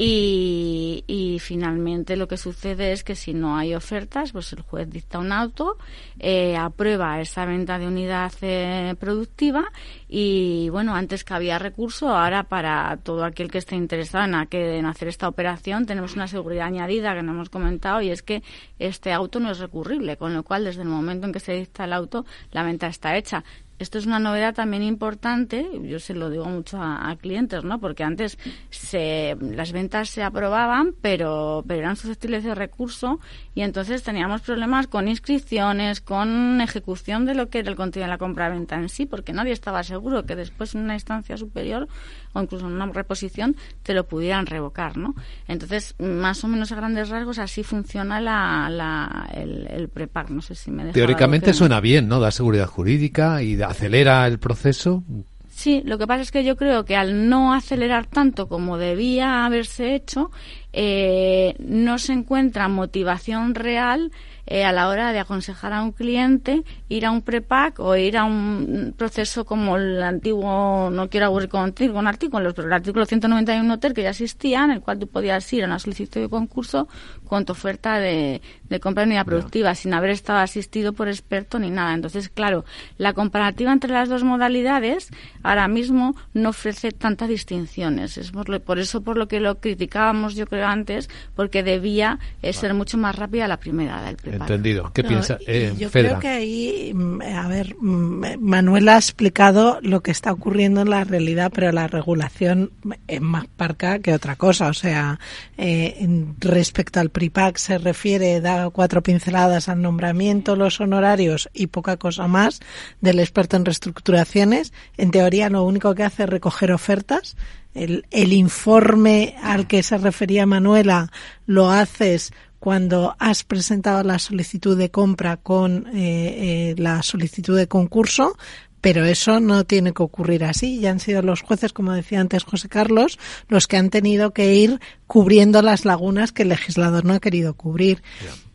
Y, finalmente lo que sucede es que si no hay ofertas, pues el juez dicta un auto, eh, aprueba esa venta de unidad eh, productiva y bueno, antes que había recurso, ahora para todo aquel que esté interesado en, en hacer esta operación tenemos una seguridad añadida que no hemos comentado y es que este auto no es recurrible, con lo cual desde el momento en que se dicta el auto la venta está hecha esto es una novedad también importante, yo se lo digo mucho a, a clientes, ¿no? Porque antes se, las ventas se aprobaban, pero, pero eran susceptibles de recurso y entonces teníamos problemas con inscripciones, con ejecución de lo que era el contenido de la compra-venta en sí, porque nadie estaba seguro que después en una instancia superior o incluso en una reposición te lo pudieran revocar, ¿no? Entonces, más o menos a grandes rasgos así funciona la, la, el, el prepar, no sé si me Teóricamente suena bien, ¿no? Da seguridad jurídica y da acelera el proceso. Sí, lo que pasa es que yo creo que al no acelerar tanto como debía haberse hecho, eh, no se encuentra motivación real eh, a la hora de aconsejar a un cliente ir a un prepack o ir a un proceso como el antiguo, no quiero aburrir contigo, con artículos, pero el artículo 191 hotel que ya existía, en el cual tú podías ir a una solicitud de concurso con tu oferta de, compra de unidad productiva, sin haber estado asistido por experto ni nada. Entonces, claro, la comparativa entre las dos modalidades ahora mismo no ofrece tantas distinciones. Es por, eso por lo que lo criticábamos, yo creo, antes, porque debía eh, ser mucho más rápida la primera del Entendido. ¿Qué piensa? Eh, yo creo que ahí, mm, a ver, mm, Manuel ha explicado lo que está ocurriendo en la realidad, pero la regulación es más parca que otra cosa. O sea, eh, respecto al PRIPAC se refiere, da cuatro pinceladas al nombramiento, los honorarios y poca cosa más del experto en reestructuraciones. En teoría, lo único que hace es recoger ofertas. El, el informe al que se refería Manuela lo haces cuando has presentado la solicitud de compra con eh, eh, la solicitud de concurso, pero eso no tiene que ocurrir así. Ya han sido los jueces, como decía antes José Carlos, los que han tenido que ir cubriendo las lagunas que el legislador no ha querido cubrir.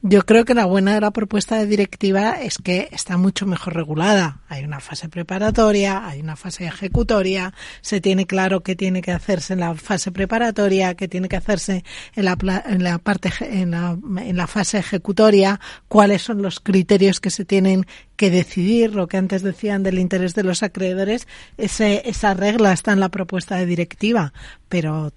Yo creo que la buena de la propuesta de directiva es que está mucho mejor regulada. Hay una fase preparatoria, hay una fase ejecutoria, se tiene claro qué tiene que hacerse en la fase preparatoria, qué tiene que hacerse en la, en la parte en la, en la fase ejecutoria, cuáles son los criterios que se tienen que decidir, lo que antes decían del interés de los acreedores, ese, esa regla está en la propuesta de directiva, pero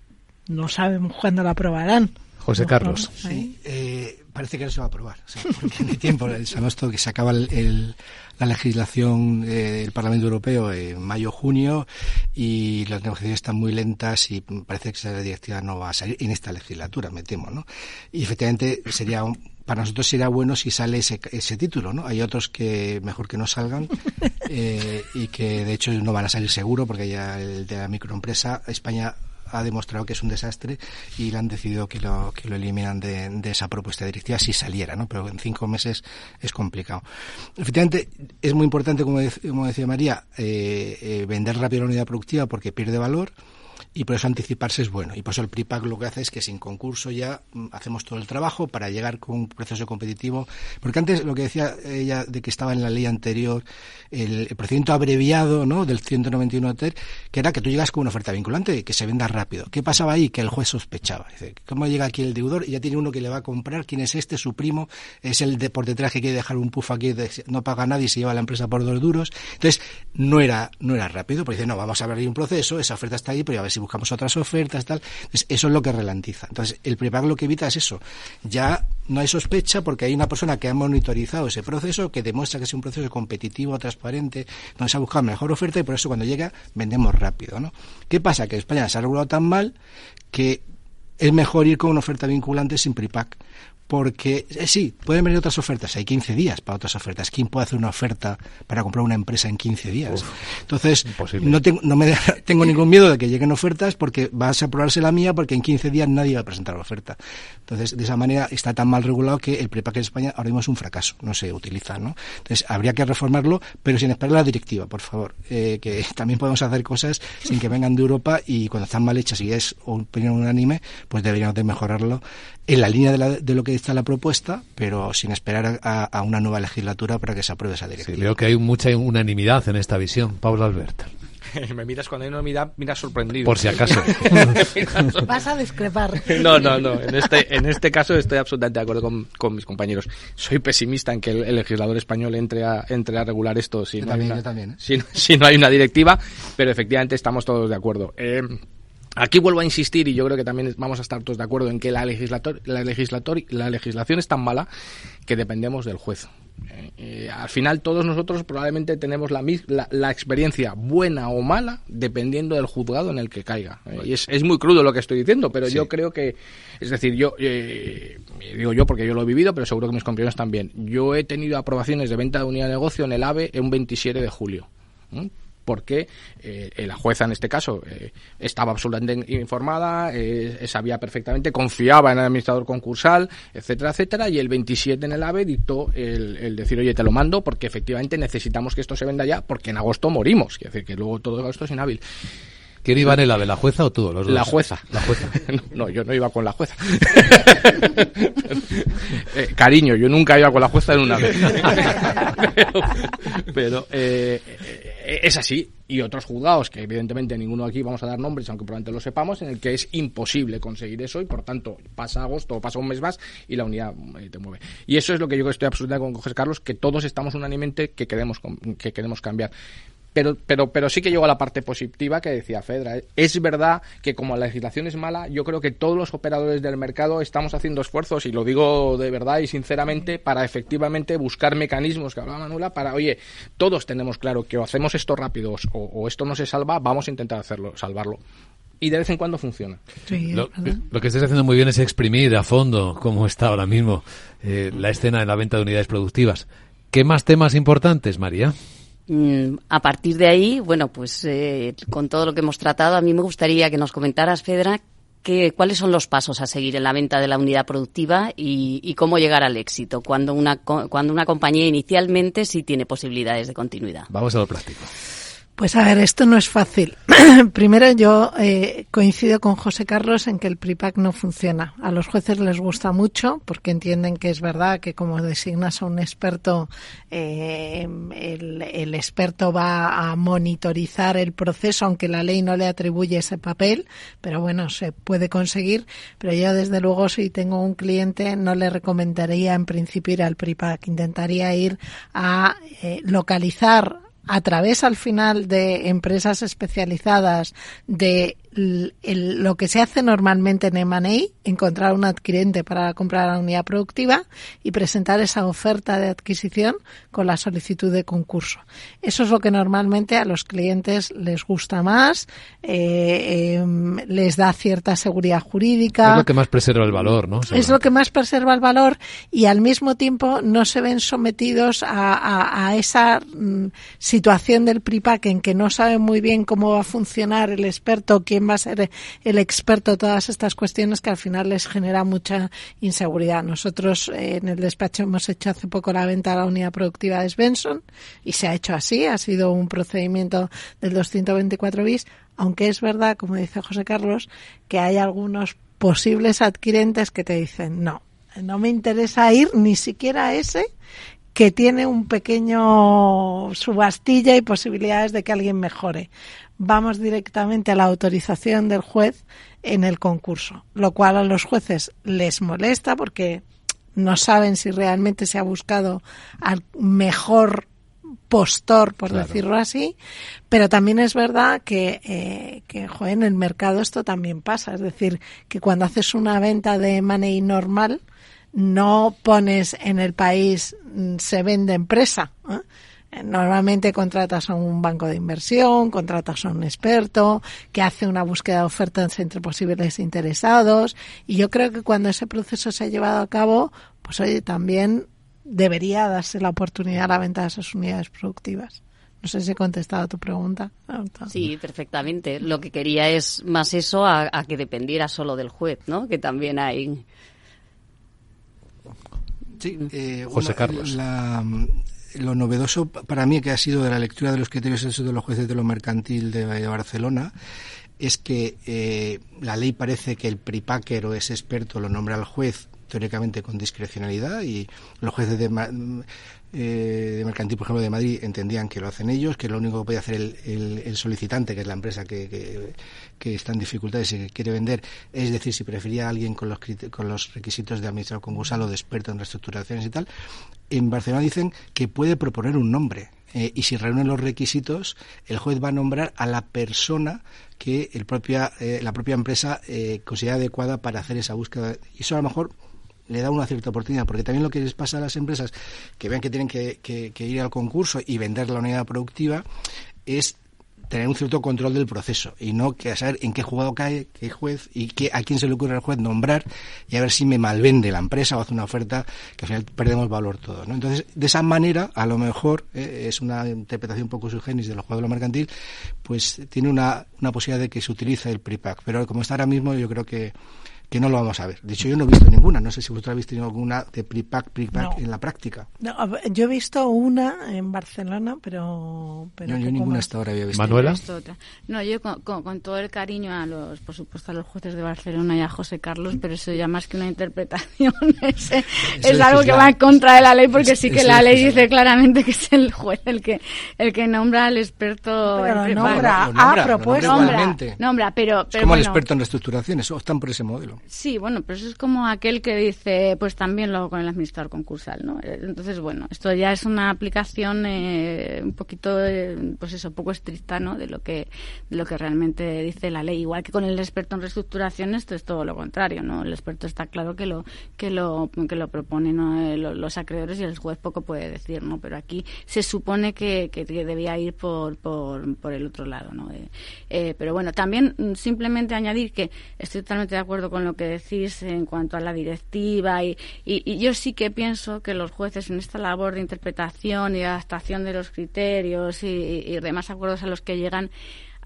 no sabemos cuándo la aprobarán. José Carlos. Sí, eh, parece que no se va a aprobar. porque en tiempo, sabemos que se acaba la legislación eh, del Parlamento Europeo en mayo-junio y las negociaciones están muy lentas y parece que esa directiva no va a salir en esta legislatura, me temo, ¿no? Y efectivamente sería para nosotros sería bueno si sale ese, ese título, ¿no? Hay otros que mejor que no salgan eh, y que de hecho no van a salir seguro porque ya el de la microempresa España ha demostrado que es un desastre y le han decidido que lo, que lo eliminan de, de, esa propuesta directiva si saliera, ¿no? Pero en cinco meses es complicado. Efectivamente, es muy importante, como, como decía María, eh, eh, vender rápido la unidad productiva porque pierde valor y por eso anticiparse es bueno. Y por eso el PRIPAC lo que hace es que sin concurso ya mm, hacemos todo el trabajo para llegar con un proceso competitivo. Porque antes lo que decía ella de que estaba en la ley anterior el, procedimiento abreviado ¿no? del 191 TER, que era que tú llegas con una oferta vinculante que se venda rápido. ¿Qué pasaba ahí? Que el juez sospechaba. Dice, ¿Cómo llega aquí el deudor? Y ya tiene uno que le va a comprar. ¿Quién es este? Su primo. Es el de por detrás que quiere dejar un puff aquí, no paga nadie y se lleva la empresa por dos duros. Entonces, no era, no era rápido. Porque dice, no, vamos a abrir un proceso, esa oferta está ahí, pero a ver si buscamos otras ofertas, tal. Entonces, eso es lo que ralentiza. Entonces, el prepago lo que evita es eso. Ya no hay sospecha porque hay una persona que ha monitorizado ese proceso, que demuestra que es un proceso competitivo, transparente, donde se ha buscado mejor oferta y por eso cuando llega vendemos rápido, ¿no? ¿Qué pasa? Que España se ha regulado tan mal que es mejor ir con una oferta vinculante sin prepack porque eh, sí, pueden venir otras ofertas, hay 15 días para otras ofertas. ¿Quién puede hacer una oferta para comprar una empresa en 15 días? Entonces, no, tengo, no me tengo ningún miedo de que lleguen ofertas porque va a aprobarse la mía porque en 15 días nadie va a presentar la oferta. Entonces, de esa manera está tan mal regulado que el prepack en España ahora mismo es un fracaso, no se utiliza, ¿no? Entonces, habría que reformarlo, pero sin esperar la directiva, por favor, eh, que también podemos hacer cosas sin que vengan de Europa y cuando están mal hechas y es opinión unánime, pues deberíamos de mejorarlo en la línea de, de lo que está la propuesta, pero sin esperar a, una nueva legislatura para que se apruebe esa directiva. Sí, veo que hay mucha unanimidad en esta visión. Pablo Albert. Me miras cuando hay unanimidad, miras sorprendido. Por si acaso. Vas a discrepar. No, no, no. En este, en este caso estoy absolutamente de acuerdo con, mis compañeros. Soy pesimista en que el, legislador español entre a, entre a regular esto si, no, hay una, ¿eh? si, no hay una directiva, pero efectivamente estamos todos de acuerdo. Eh, Aquí vuelvo a insistir y yo creo que también vamos a estar todos de acuerdo en que la, legislator, la, legislator, la legislación es tan mala que dependemos del juez. Eh, eh, al final todos nosotros probablemente tenemos la, la, experiencia buena o mala dependiendo del juzgado en el que caiga. Eh, y es, es, muy crudo lo que estoy diciendo, pero yo creo que, es decir, yo digo yo porque yo lo he vivido, pero seguro que mis compañeros también. Yo he tenido aprobaciones de venta de unidad de negocio en el AVE en un 27 de julio porque eh, la jueza en este caso eh, estaba absolutamente informada, eh, sabía perfectamente, confiaba en el administrador concursal, etcétera, etcétera, y el 27 en el AVE dictó el, decir, oye, te lo mando porque efectivamente necesitamos que esto se venda ya porque en agosto morimos, es decir, que luego todo agosto es inhábil. ¿Quién iba en el AVE, la jueza o tú? Los dos? La jueza. La jueza. no, yo no iba con la jueza. Eh, cariño, yo nunca iba con la jueza en una vez. pero, pero, eh, eh, es así. Y otros juzgados, que evidentemente ninguno aquí vamos a dar nombres, aunque probablemente lo sepamos, en el que es imposible conseguir eso y por tanto pasa agosto o pasa un mes más y la unidad te mueve. Y eso es lo que yo estoy absolutamente con José Carlos, que todos estamos unánimemente que queremos, que queremos cambiar pero, pero, pero sí que llego a la parte positiva que decía Fedra. Es verdad que como la legislación es mala, yo creo que todos los operadores del mercado estamos haciendo esfuerzos, y lo digo de verdad y sinceramente, para efectivamente buscar mecanismos que hablaba Manuela, para, oye, todos tenemos claro que o hacemos esto rápido o, o esto no se salva, vamos a intentar hacerlo, salvarlo y de vez en cuando funciona. Sí, Lo, lo que estáis haciendo muy bien es exprimir a fondo, como está ahora mismo, eh, la escena de la venta de unidades productivas. ¿Qué más temas importantes, María? Mm, A partir de ahí, bueno, pues eh, con todo lo que hemos tratado, a mí me gustaría que nos comentaras, Fedra, que, cuáles son los pasos a seguir en la venta de la unidad productiva y, y cómo llegar al éxito cuando una, cuando una compañía inicialmente sí tiene posibilidades de continuidad. Vamos a lo práctico. Pues a ver, esto no es fácil. Primero yo eh, coincido con José Carlos en que el PRIPAC no funciona. A los jueces les gusta mucho porque entienden que es verdad que como designas a un experto, eh, el, experto va a monitorizar el proceso, aunque la ley no le atribuye ese papel, pero bueno, se puede conseguir. Pero yo desde luego si tengo un cliente no le recomendaría en principio ir al PRIPAC. Intentaría ir a eh, localizar a través al final de empresas especializadas de el- lo que se hace normalmente en M&A, encontrar un adquirente para comprar la unidad productiva y presentar esa oferta de adquisición con la solicitud de concurso. Eso es lo que normalmente a los clientes les gusta más, eh, em, les da cierta seguridad jurídica. Es lo que más preserva el valor, ¿no? Es lo que más preserva el valor y al mismo tiempo no se ven sometidos a, a- a esa mm, situación del PRIPAC en que no saben muy bien cómo va a funcionar el experto, quién va a ser el experto, todas estas cuestiones que al final les genera mucha inseguridad. Nosotros eh, en el despacho hemos hecho hace poco la venta a la unidad productiva de Svensson y se ha hecho así, ha sido un procedimiento del 224 bis, aunque es verdad, como dice José Carlos, que hay algunos posibles adquirentes que te dicen no, no me interesa ir ni siquiera a ese que tiene un pequeño subastilla y posibilidades de que alguien mejore. Vamos directamente a la autorización del juez en el concurso, lo cual a los jueces les molesta porque no saben si realmente se ha buscado al mejor postor, por Claro. decirlo así, pero también es verdad que, eh, que en el mercado esto también pasa. Es decir, que cuando haces una venta de money normal, no pones en el país mm, se vende empresa. ¿eh? Normalmente contratas a un banco de inversión, contratas a un experto que hace una búsqueda de ofertas entre posibles interesados y yo creo que cuando ese proceso se ha llevado a cabo, pues oye, también debería darse la oportunidad a la venta de esas unidades productivas. No sé si he contestado a tu pregunta. Sí, perfectamente. Lo que quería es más eso a, a que dependiera solo del juez, ¿no? Que también hay. Sí, eh, José Carlos. la- lo novedoso pa- para mí que ha sido de la lectura de los criterios de los jueces de lo mercantil de, de Barcelona es que eh, la ley parece que el pripacker o ese experto lo nombra al juez teóricamente con discrecionalidad y los jueces de, ma- eh, de mercantil, por ejemplo, de Madrid entendían que lo hacen ellos, que lo único que puede hacer el, el- el solicitante, que es la empresa que, que, está en dificultades y que quiere vender, es decir, si prefería a alguien con los, con los requisitos de administrador concursal o de experto en reestructuraciones y tal. En Barcelona dicen que puede proponer un nombre. eh, y si reúnen los requisitos, el juez va a nombrar a la persona que el propia, eh, la propia empresa eh, considera adecuada para hacer esa búsqueda. Y eso a lo mejor le da una cierta oportunidad, porque también lo que les pasa a las empresas que ven que tienen que, que- que ir al concurso y vender la unidad productiva es tener un cierto control del proceso y no que saber en qué jugado cae, qué juez y qué, a quién se le ocurre al juez nombrar y a ver si me malvende la empresa o hace una oferta que al final perdemos valor todos. ¿no? Entonces, de esa manera, a lo mejor, eh, es una interpretación un poco subgenis de los lo mercantil, pues tiene una, una posibilidad de que se utilice el PRIPAC. Pero como está ahora mismo, yo creo que que no lo vamos a ver. De hecho, yo no he visto ninguna. No sé si vosotros habéis tenido alguna de pre-pack, pre-pack en la práctica. yo he visto una en Barcelona, pero... pero yo, ninguna hasta ahora había visto. ¿Manuela? No, yo con, todo el cariño a los, por supuesto, a los jueces de Barcelona y a José Carlos, pero eso ya más que una interpretación es, es algo que va en contra de la ley, porque sí que la ley dice claramente que es el juez el que el que nombra al experto... Pero nombra, a propuesta. Nombra, pero, pero... Es como el experto en reestructuraciones, optan por ese modelo. Sí, bueno, pero eso es como aquel que dice, pues también lo hago con el administrador concursal, ¿no? Entonces, bueno, esto ya es una aplicación eh, un poquito, eh, pues eso, poco estricta, ¿no? De lo que de lo que realmente dice la ley. Igual que con el experto en reestructuraciones, esto es todo lo contrario, ¿no? El experto está claro que lo que lo que lo proponen eh, los acreedores y el juez poco puede decir, ¿no? Pero aquí se supone que, que, debía ir por, por, por, el otro lado, ¿no? pero bueno, también simplemente añadir que estoy totalmente de acuerdo con lo que decís en cuanto a la directiva y, y, yo sí que pienso que los jueces en esta labor de interpretación y adaptación de los criterios y, y demás acuerdos a los que llegan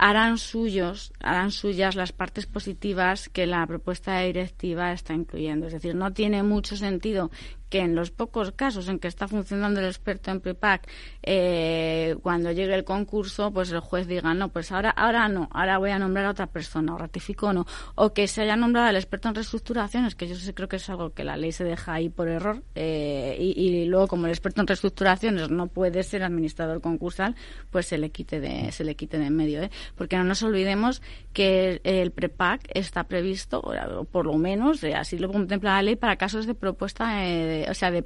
harán suyos, harán suyas las partes positivas que la propuesta de directiva está incluyendo. Es decir, no tiene mucho sentido que en los pocos casos en que está funcionando el experto en prepack, eh, cuando llegue el concurso, pues el juez diga, no, pues ahora, ahora no, ahora voy a nombrar a otra persona, o ratifico o no, o que se haya nombrado al experto en reestructuraciones, que yo sí creo que es algo que la ley se deja ahí por error, eh, y, luego como el experto en reestructuraciones no puede ser administrador concursal, pues se le quite de, se le quite de en medio, ¿eh? porque no nos olvidemos que el, prepack está previsto, por lo menos, eh, así lo contempla la ley, para casos de propuesta de o sea, de,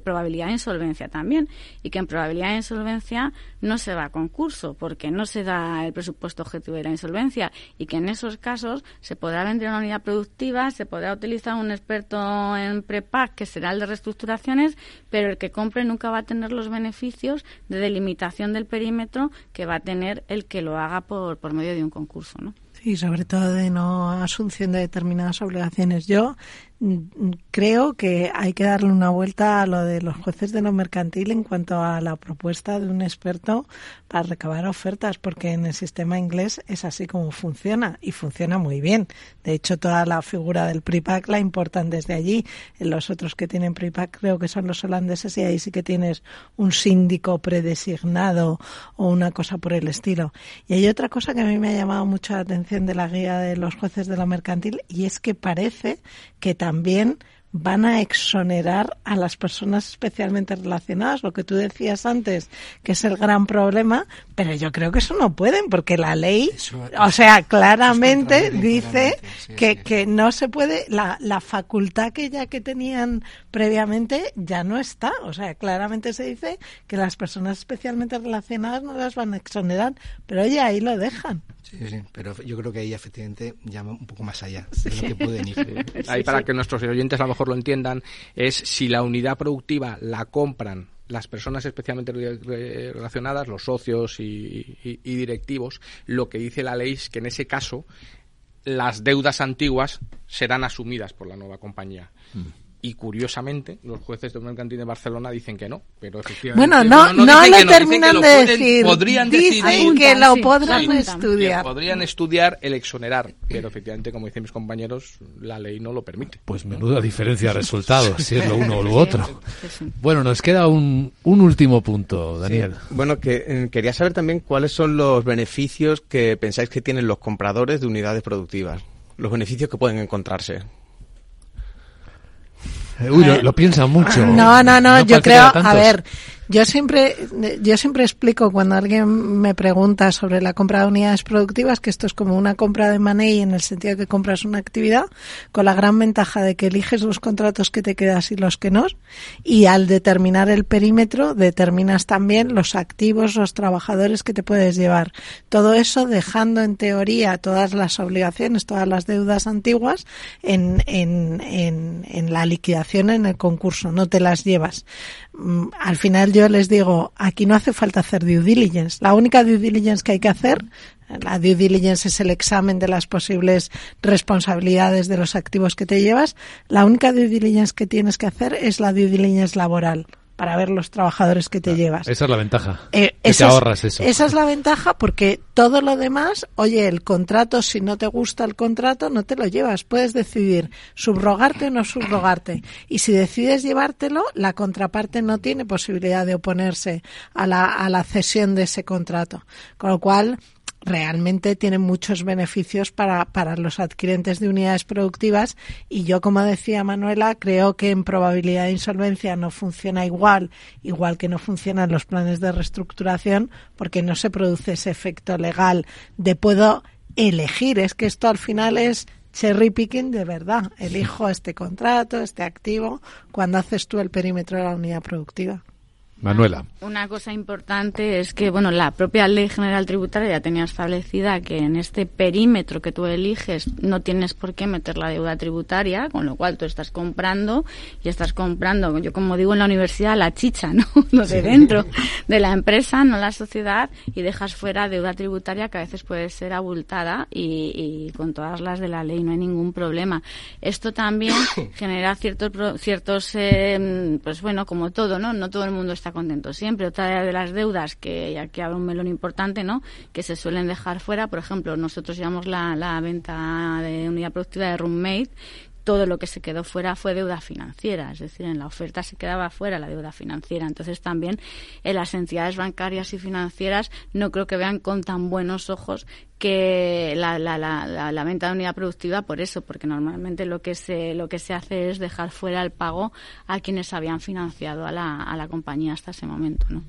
probabilidad de insolvencia también, y que en probabilidad de insolvencia no se va a concurso, porque no se da el presupuesto objetivo de la insolvencia, y que en esos casos se podrá vender una unidad productiva, se podrá utilizar un experto en prepack, que será el de reestructuraciones, pero el que compre nunca va a tener los beneficios de delimitación del perímetro que va a tener el que lo haga por, por medio de un concurso, ¿no? Sí, sobre todo de no asunción de determinadas obligaciones. Yo creo que hay que darle una vuelta a lo de los jueces de lo mercantil en cuanto a la propuesta de un experto para recabar ofertas, porque en el sistema inglés es así como funciona y funciona muy bien. De hecho, toda la figura del PRIPAC la importan desde allí. Los otros que tienen PRIPAC creo que son los holandeses y ahí sí que tienes un síndico predesignado o una cosa por el estilo. Y hay otra cosa que a mí me ha llamado mucho la atención de la guía de los jueces de lo mercantil y es que parece que también también van a exonerar a las personas especialmente relacionadas, lo que tú decías antes, que es el gran problema, pero yo creo que eso no pueden, porque la ley, o sea, claramente dice que, que no se puede, la, la facultad que ya que tenían previamente ya no está, o sea, claramente se dice que las personas especialmente relacionadas no las van a exonerar, pero oye, ahí lo dejan. Sí, sí, pero yo creo que ahí efectivamente llama un poco más allá de lo que pueden ir. Ahí para que nuestros oyentes a lo mejor lo entiendan, es si la unidad productiva la compran las personas especialmente relacionadas, los socios y, directivos, lo que dice la ley es que en ese caso las deudas antiguas serán asumidas por la nueva compañía. Mm y curiosamente los jueces de un mercantil de Barcelona dicen que no, pero efectivamente bueno no no, lo terminan de decir podrían dicen que lo podrán estudiar podrían estudiar el exonerar, pero efectivamente como dicen mis compañeros la ley no lo permite. Pues menuda diferencia de resultados si es lo uno o lo otro. Bueno, nos queda un, un último punto, Daniel. Bueno, que eh, quería saber también cuáles son los beneficios que pensáis que tienen los compradores de unidades productivas, los beneficios que pueden encontrarse. Uy, lo, lo piensan mucho. No, no, no, yo creo, a ver, yo siempre, yo siempre explico cuando alguien me pregunta sobre la compra de unidades productivas que esto es como una compra de money en el sentido de que compras una actividad con la gran ventaja de que eliges los contratos que te quedas y los que no y al determinar el perímetro determinas también los activos, los trabajadores que te puedes llevar. Todo eso dejando en teoría todas las obligaciones, todas las deudas antiguas en, en, en, en la liquidación en el concurso, no te las llevas. Mm, al final yo les digo, aquí no hace falta hacer due diligence. La única due diligence que hay que hacer, la due diligence es el examen de las posibles responsabilidades de los activos que te llevas, la única due diligence que tienes que hacer es la due diligence laboral. Para ver los trabajadores que te llevas. Esa es la ventaja. Eh, que te es- ahorras eso. Esa es la ventaja porque todo lo demás, oye, el contrato, si no te gusta el contrato, no te lo llevas. Puedes decidir subrogarte o no subrogarte. Y si decides llevártelo, la contraparte no tiene posibilidad de oponerse a la, a la cesión de ese contrato. Con lo cual, realmente tiene muchos beneficios para, para los adquirentes de unidades productivas y yo, como decía Manuela, creo que en probabilidad de insolvencia no funciona igual, igual que no funcionan los planes de reestructuración, porque no se produce ese efecto legal de puedo elegir. Es que esto al final es cherry picking de verdad. Elijo este contrato, este activo, cuando haces tú el perímetro de la unidad productiva. Manuela. Una cosa importante es que, bueno, la propia Ley General Tributaria ya tenía establecida que en este perímetro que tú eliges no tienes por qué meter la deuda tributaria, con lo cual tú estás comprando y estás comprando, yo como digo en la universidad, la chicha, ¿no? Lo de dentro de la empresa, no la sociedad, y dejas fuera deuda tributaria que a veces puede ser abultada y, y con todas las de la ley no hay ningún problema. Esto también genera ciertos, pro- ciertos eh, pues bueno, como todo, ¿no? No todo el mundo está contento siempre. Otra de las deudas que, aquí abre un melón importante, ¿no? Que se suelen dejar fuera, por ejemplo, nosotros llevamos la, la venta de unidad productiva de Roommate, todo lo que se quedó fuera fue deuda financiera, es decir, en la oferta se quedaba fuera la deuda financiera. Entonces también en las entidades bancarias y financieras no creo que vean con tan buenos ojos que la, la, la, la, venta de unidad productiva por eso, porque normalmente lo que se lo que se hace es dejar fuera el pago a quienes habían financiado a la, a la compañía hasta ese momento, ¿no?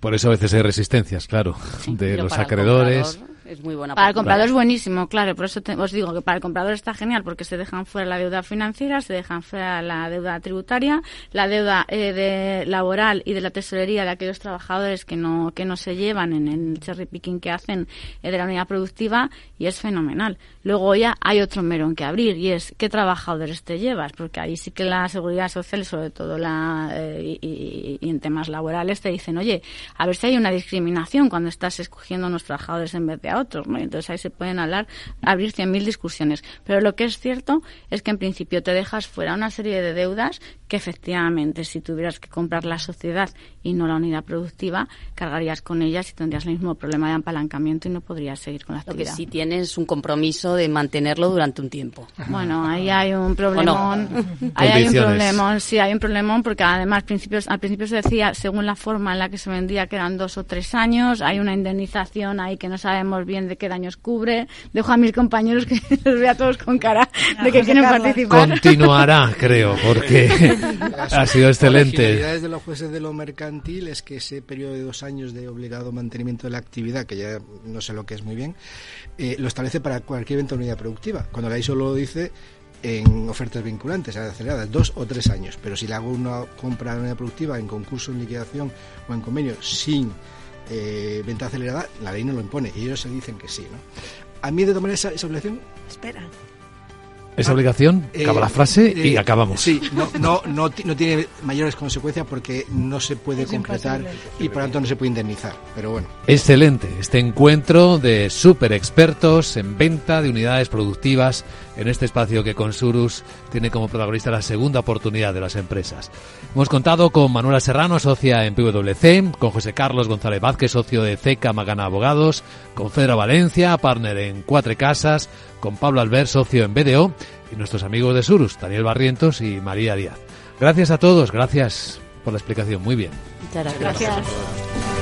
Por eso a veces hay resistencias, claro, de los acreedores. comprador Es muy buena Para el comprador es buenísimo, claro. Por eso te- os digo que para el comprador está genial porque se dejan fuera la deuda financiera, se dejan fuera la deuda tributaria, la deuda eh, de laboral y de la tesorería de aquellos trabajadores que no que no se llevan en el cherry picking que hacen eh, de la unidad productiva y es fenomenal. Luego ya hay otro melón que abrir y es qué trabajadores te llevas, porque ahí sí que la seguridad social y sobre todo la eh, y, y- y en temas laborales te dicen, oye, a ver si hay una discriminación cuando estás escogiendo a unos trabajadores en vez de a otros, ¿no? Y entonces ahí se pueden hablar, abrir 100.000 discusiones. Pero lo que es cierto es que en principio te dejas fuera una serie de deudas que efectivamente si tuvieras que comprar la sociedad y no la unidad productiva, cargarías con ellas y tendrías el mismo problema de apalancamiento y no podrías seguir con la Lo que actividad. sí tienes un compromiso de mantenerlo durante un tiempo. Bueno, ahí hay un problemón. no? Ahí hay un problemón, sí, hay un problemón porque además principios, al principio se decía, según la forma en la que se vendía, que eran dos o tres años. Hay una indemnización ahí que no sabemos bien de qué daños cubre. Dejo a mis compañeros que los vea todos con cara de que quieren participar. Continuará, creo, porque ha sido Las excelente. finalidades de los jueces de lo mercantil es que ese periodo de dos años de obligado mantenimiento de la actividad, que ya no sé lo que es muy bien, eh, lo establece para cualquier venta de unidad productiva. Cuando la solo lo dice en ofertas vinculantes, aceleradas, dos o tres años. Pero si le hago una compra de unidad productiva en concurso, en liquidación o en convenio sin eh, venta acelerada, la ley no lo impone y ellos se dicen que sí. ¿no? A mí, de tomar esa, esa obligación, Espera. Esa obligación, eh, acaba la frase y eh, acabamos. Sí, no, no, no, no tiene mayores consecuencias porque no se puede Es concretar imposible. y por tanto no se puede indemnizar. Pero bueno, Excelente este encuentro de super expertos en venta de unidades productivas en este espacio que con Surus tiene como protagonista la segunda oportunidad de las empresas. Hemos contado con Manuela Serrano, socia en PwC, con José Carlos González Vázquez, socio de CECA Magana Abogados, con Fedra Valencia, partner en Cuatro Casas, con Pablo Albert, socio en BDO, y nuestros amigos de Surus, Daniel Barrientos y María Díaz. Gracias a todos, gracias por la explicación. Muy bien. Muchas gracias. Gracias.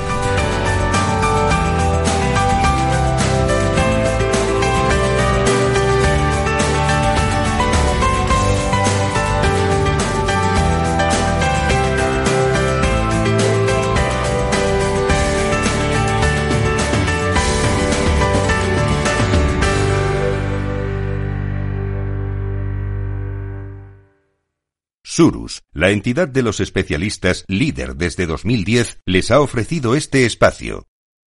Surus, la entidad de los especialistas líder desde 2010, les ha ofrecido este espacio.